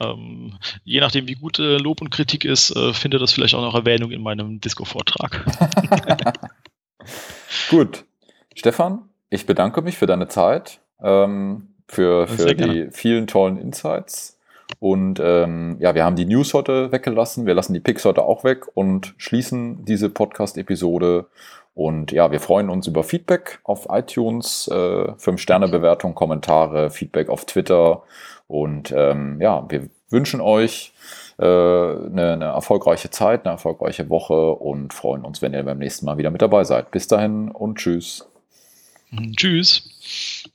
Ähm, je nachdem, wie gut äh, Lob und Kritik ist, äh, findet das vielleicht auch noch Erwähnung in meinem Disco-Vortrag. Gut. Stefan, Ich bedanke mich für deine Zeit, ähm, für, für die vielen tollen Insights. Und ähm, ja, wir haben die News heute weggelassen, wir lassen die Picks heute auch weg und schließen diese Podcast-Episode. Und ja, wir freuen uns über Feedback auf iTunes, äh, 5-Sterne-Bewertung, Kommentare, Feedback auf Twitter. Und ähm, ja, wir wünschen euch äh, eine, eine erfolgreiche Zeit, eine erfolgreiche Woche und freuen uns, wenn ihr beim nächsten Mal wieder mit dabei seid. Bis dahin und tschüss. Tschüss.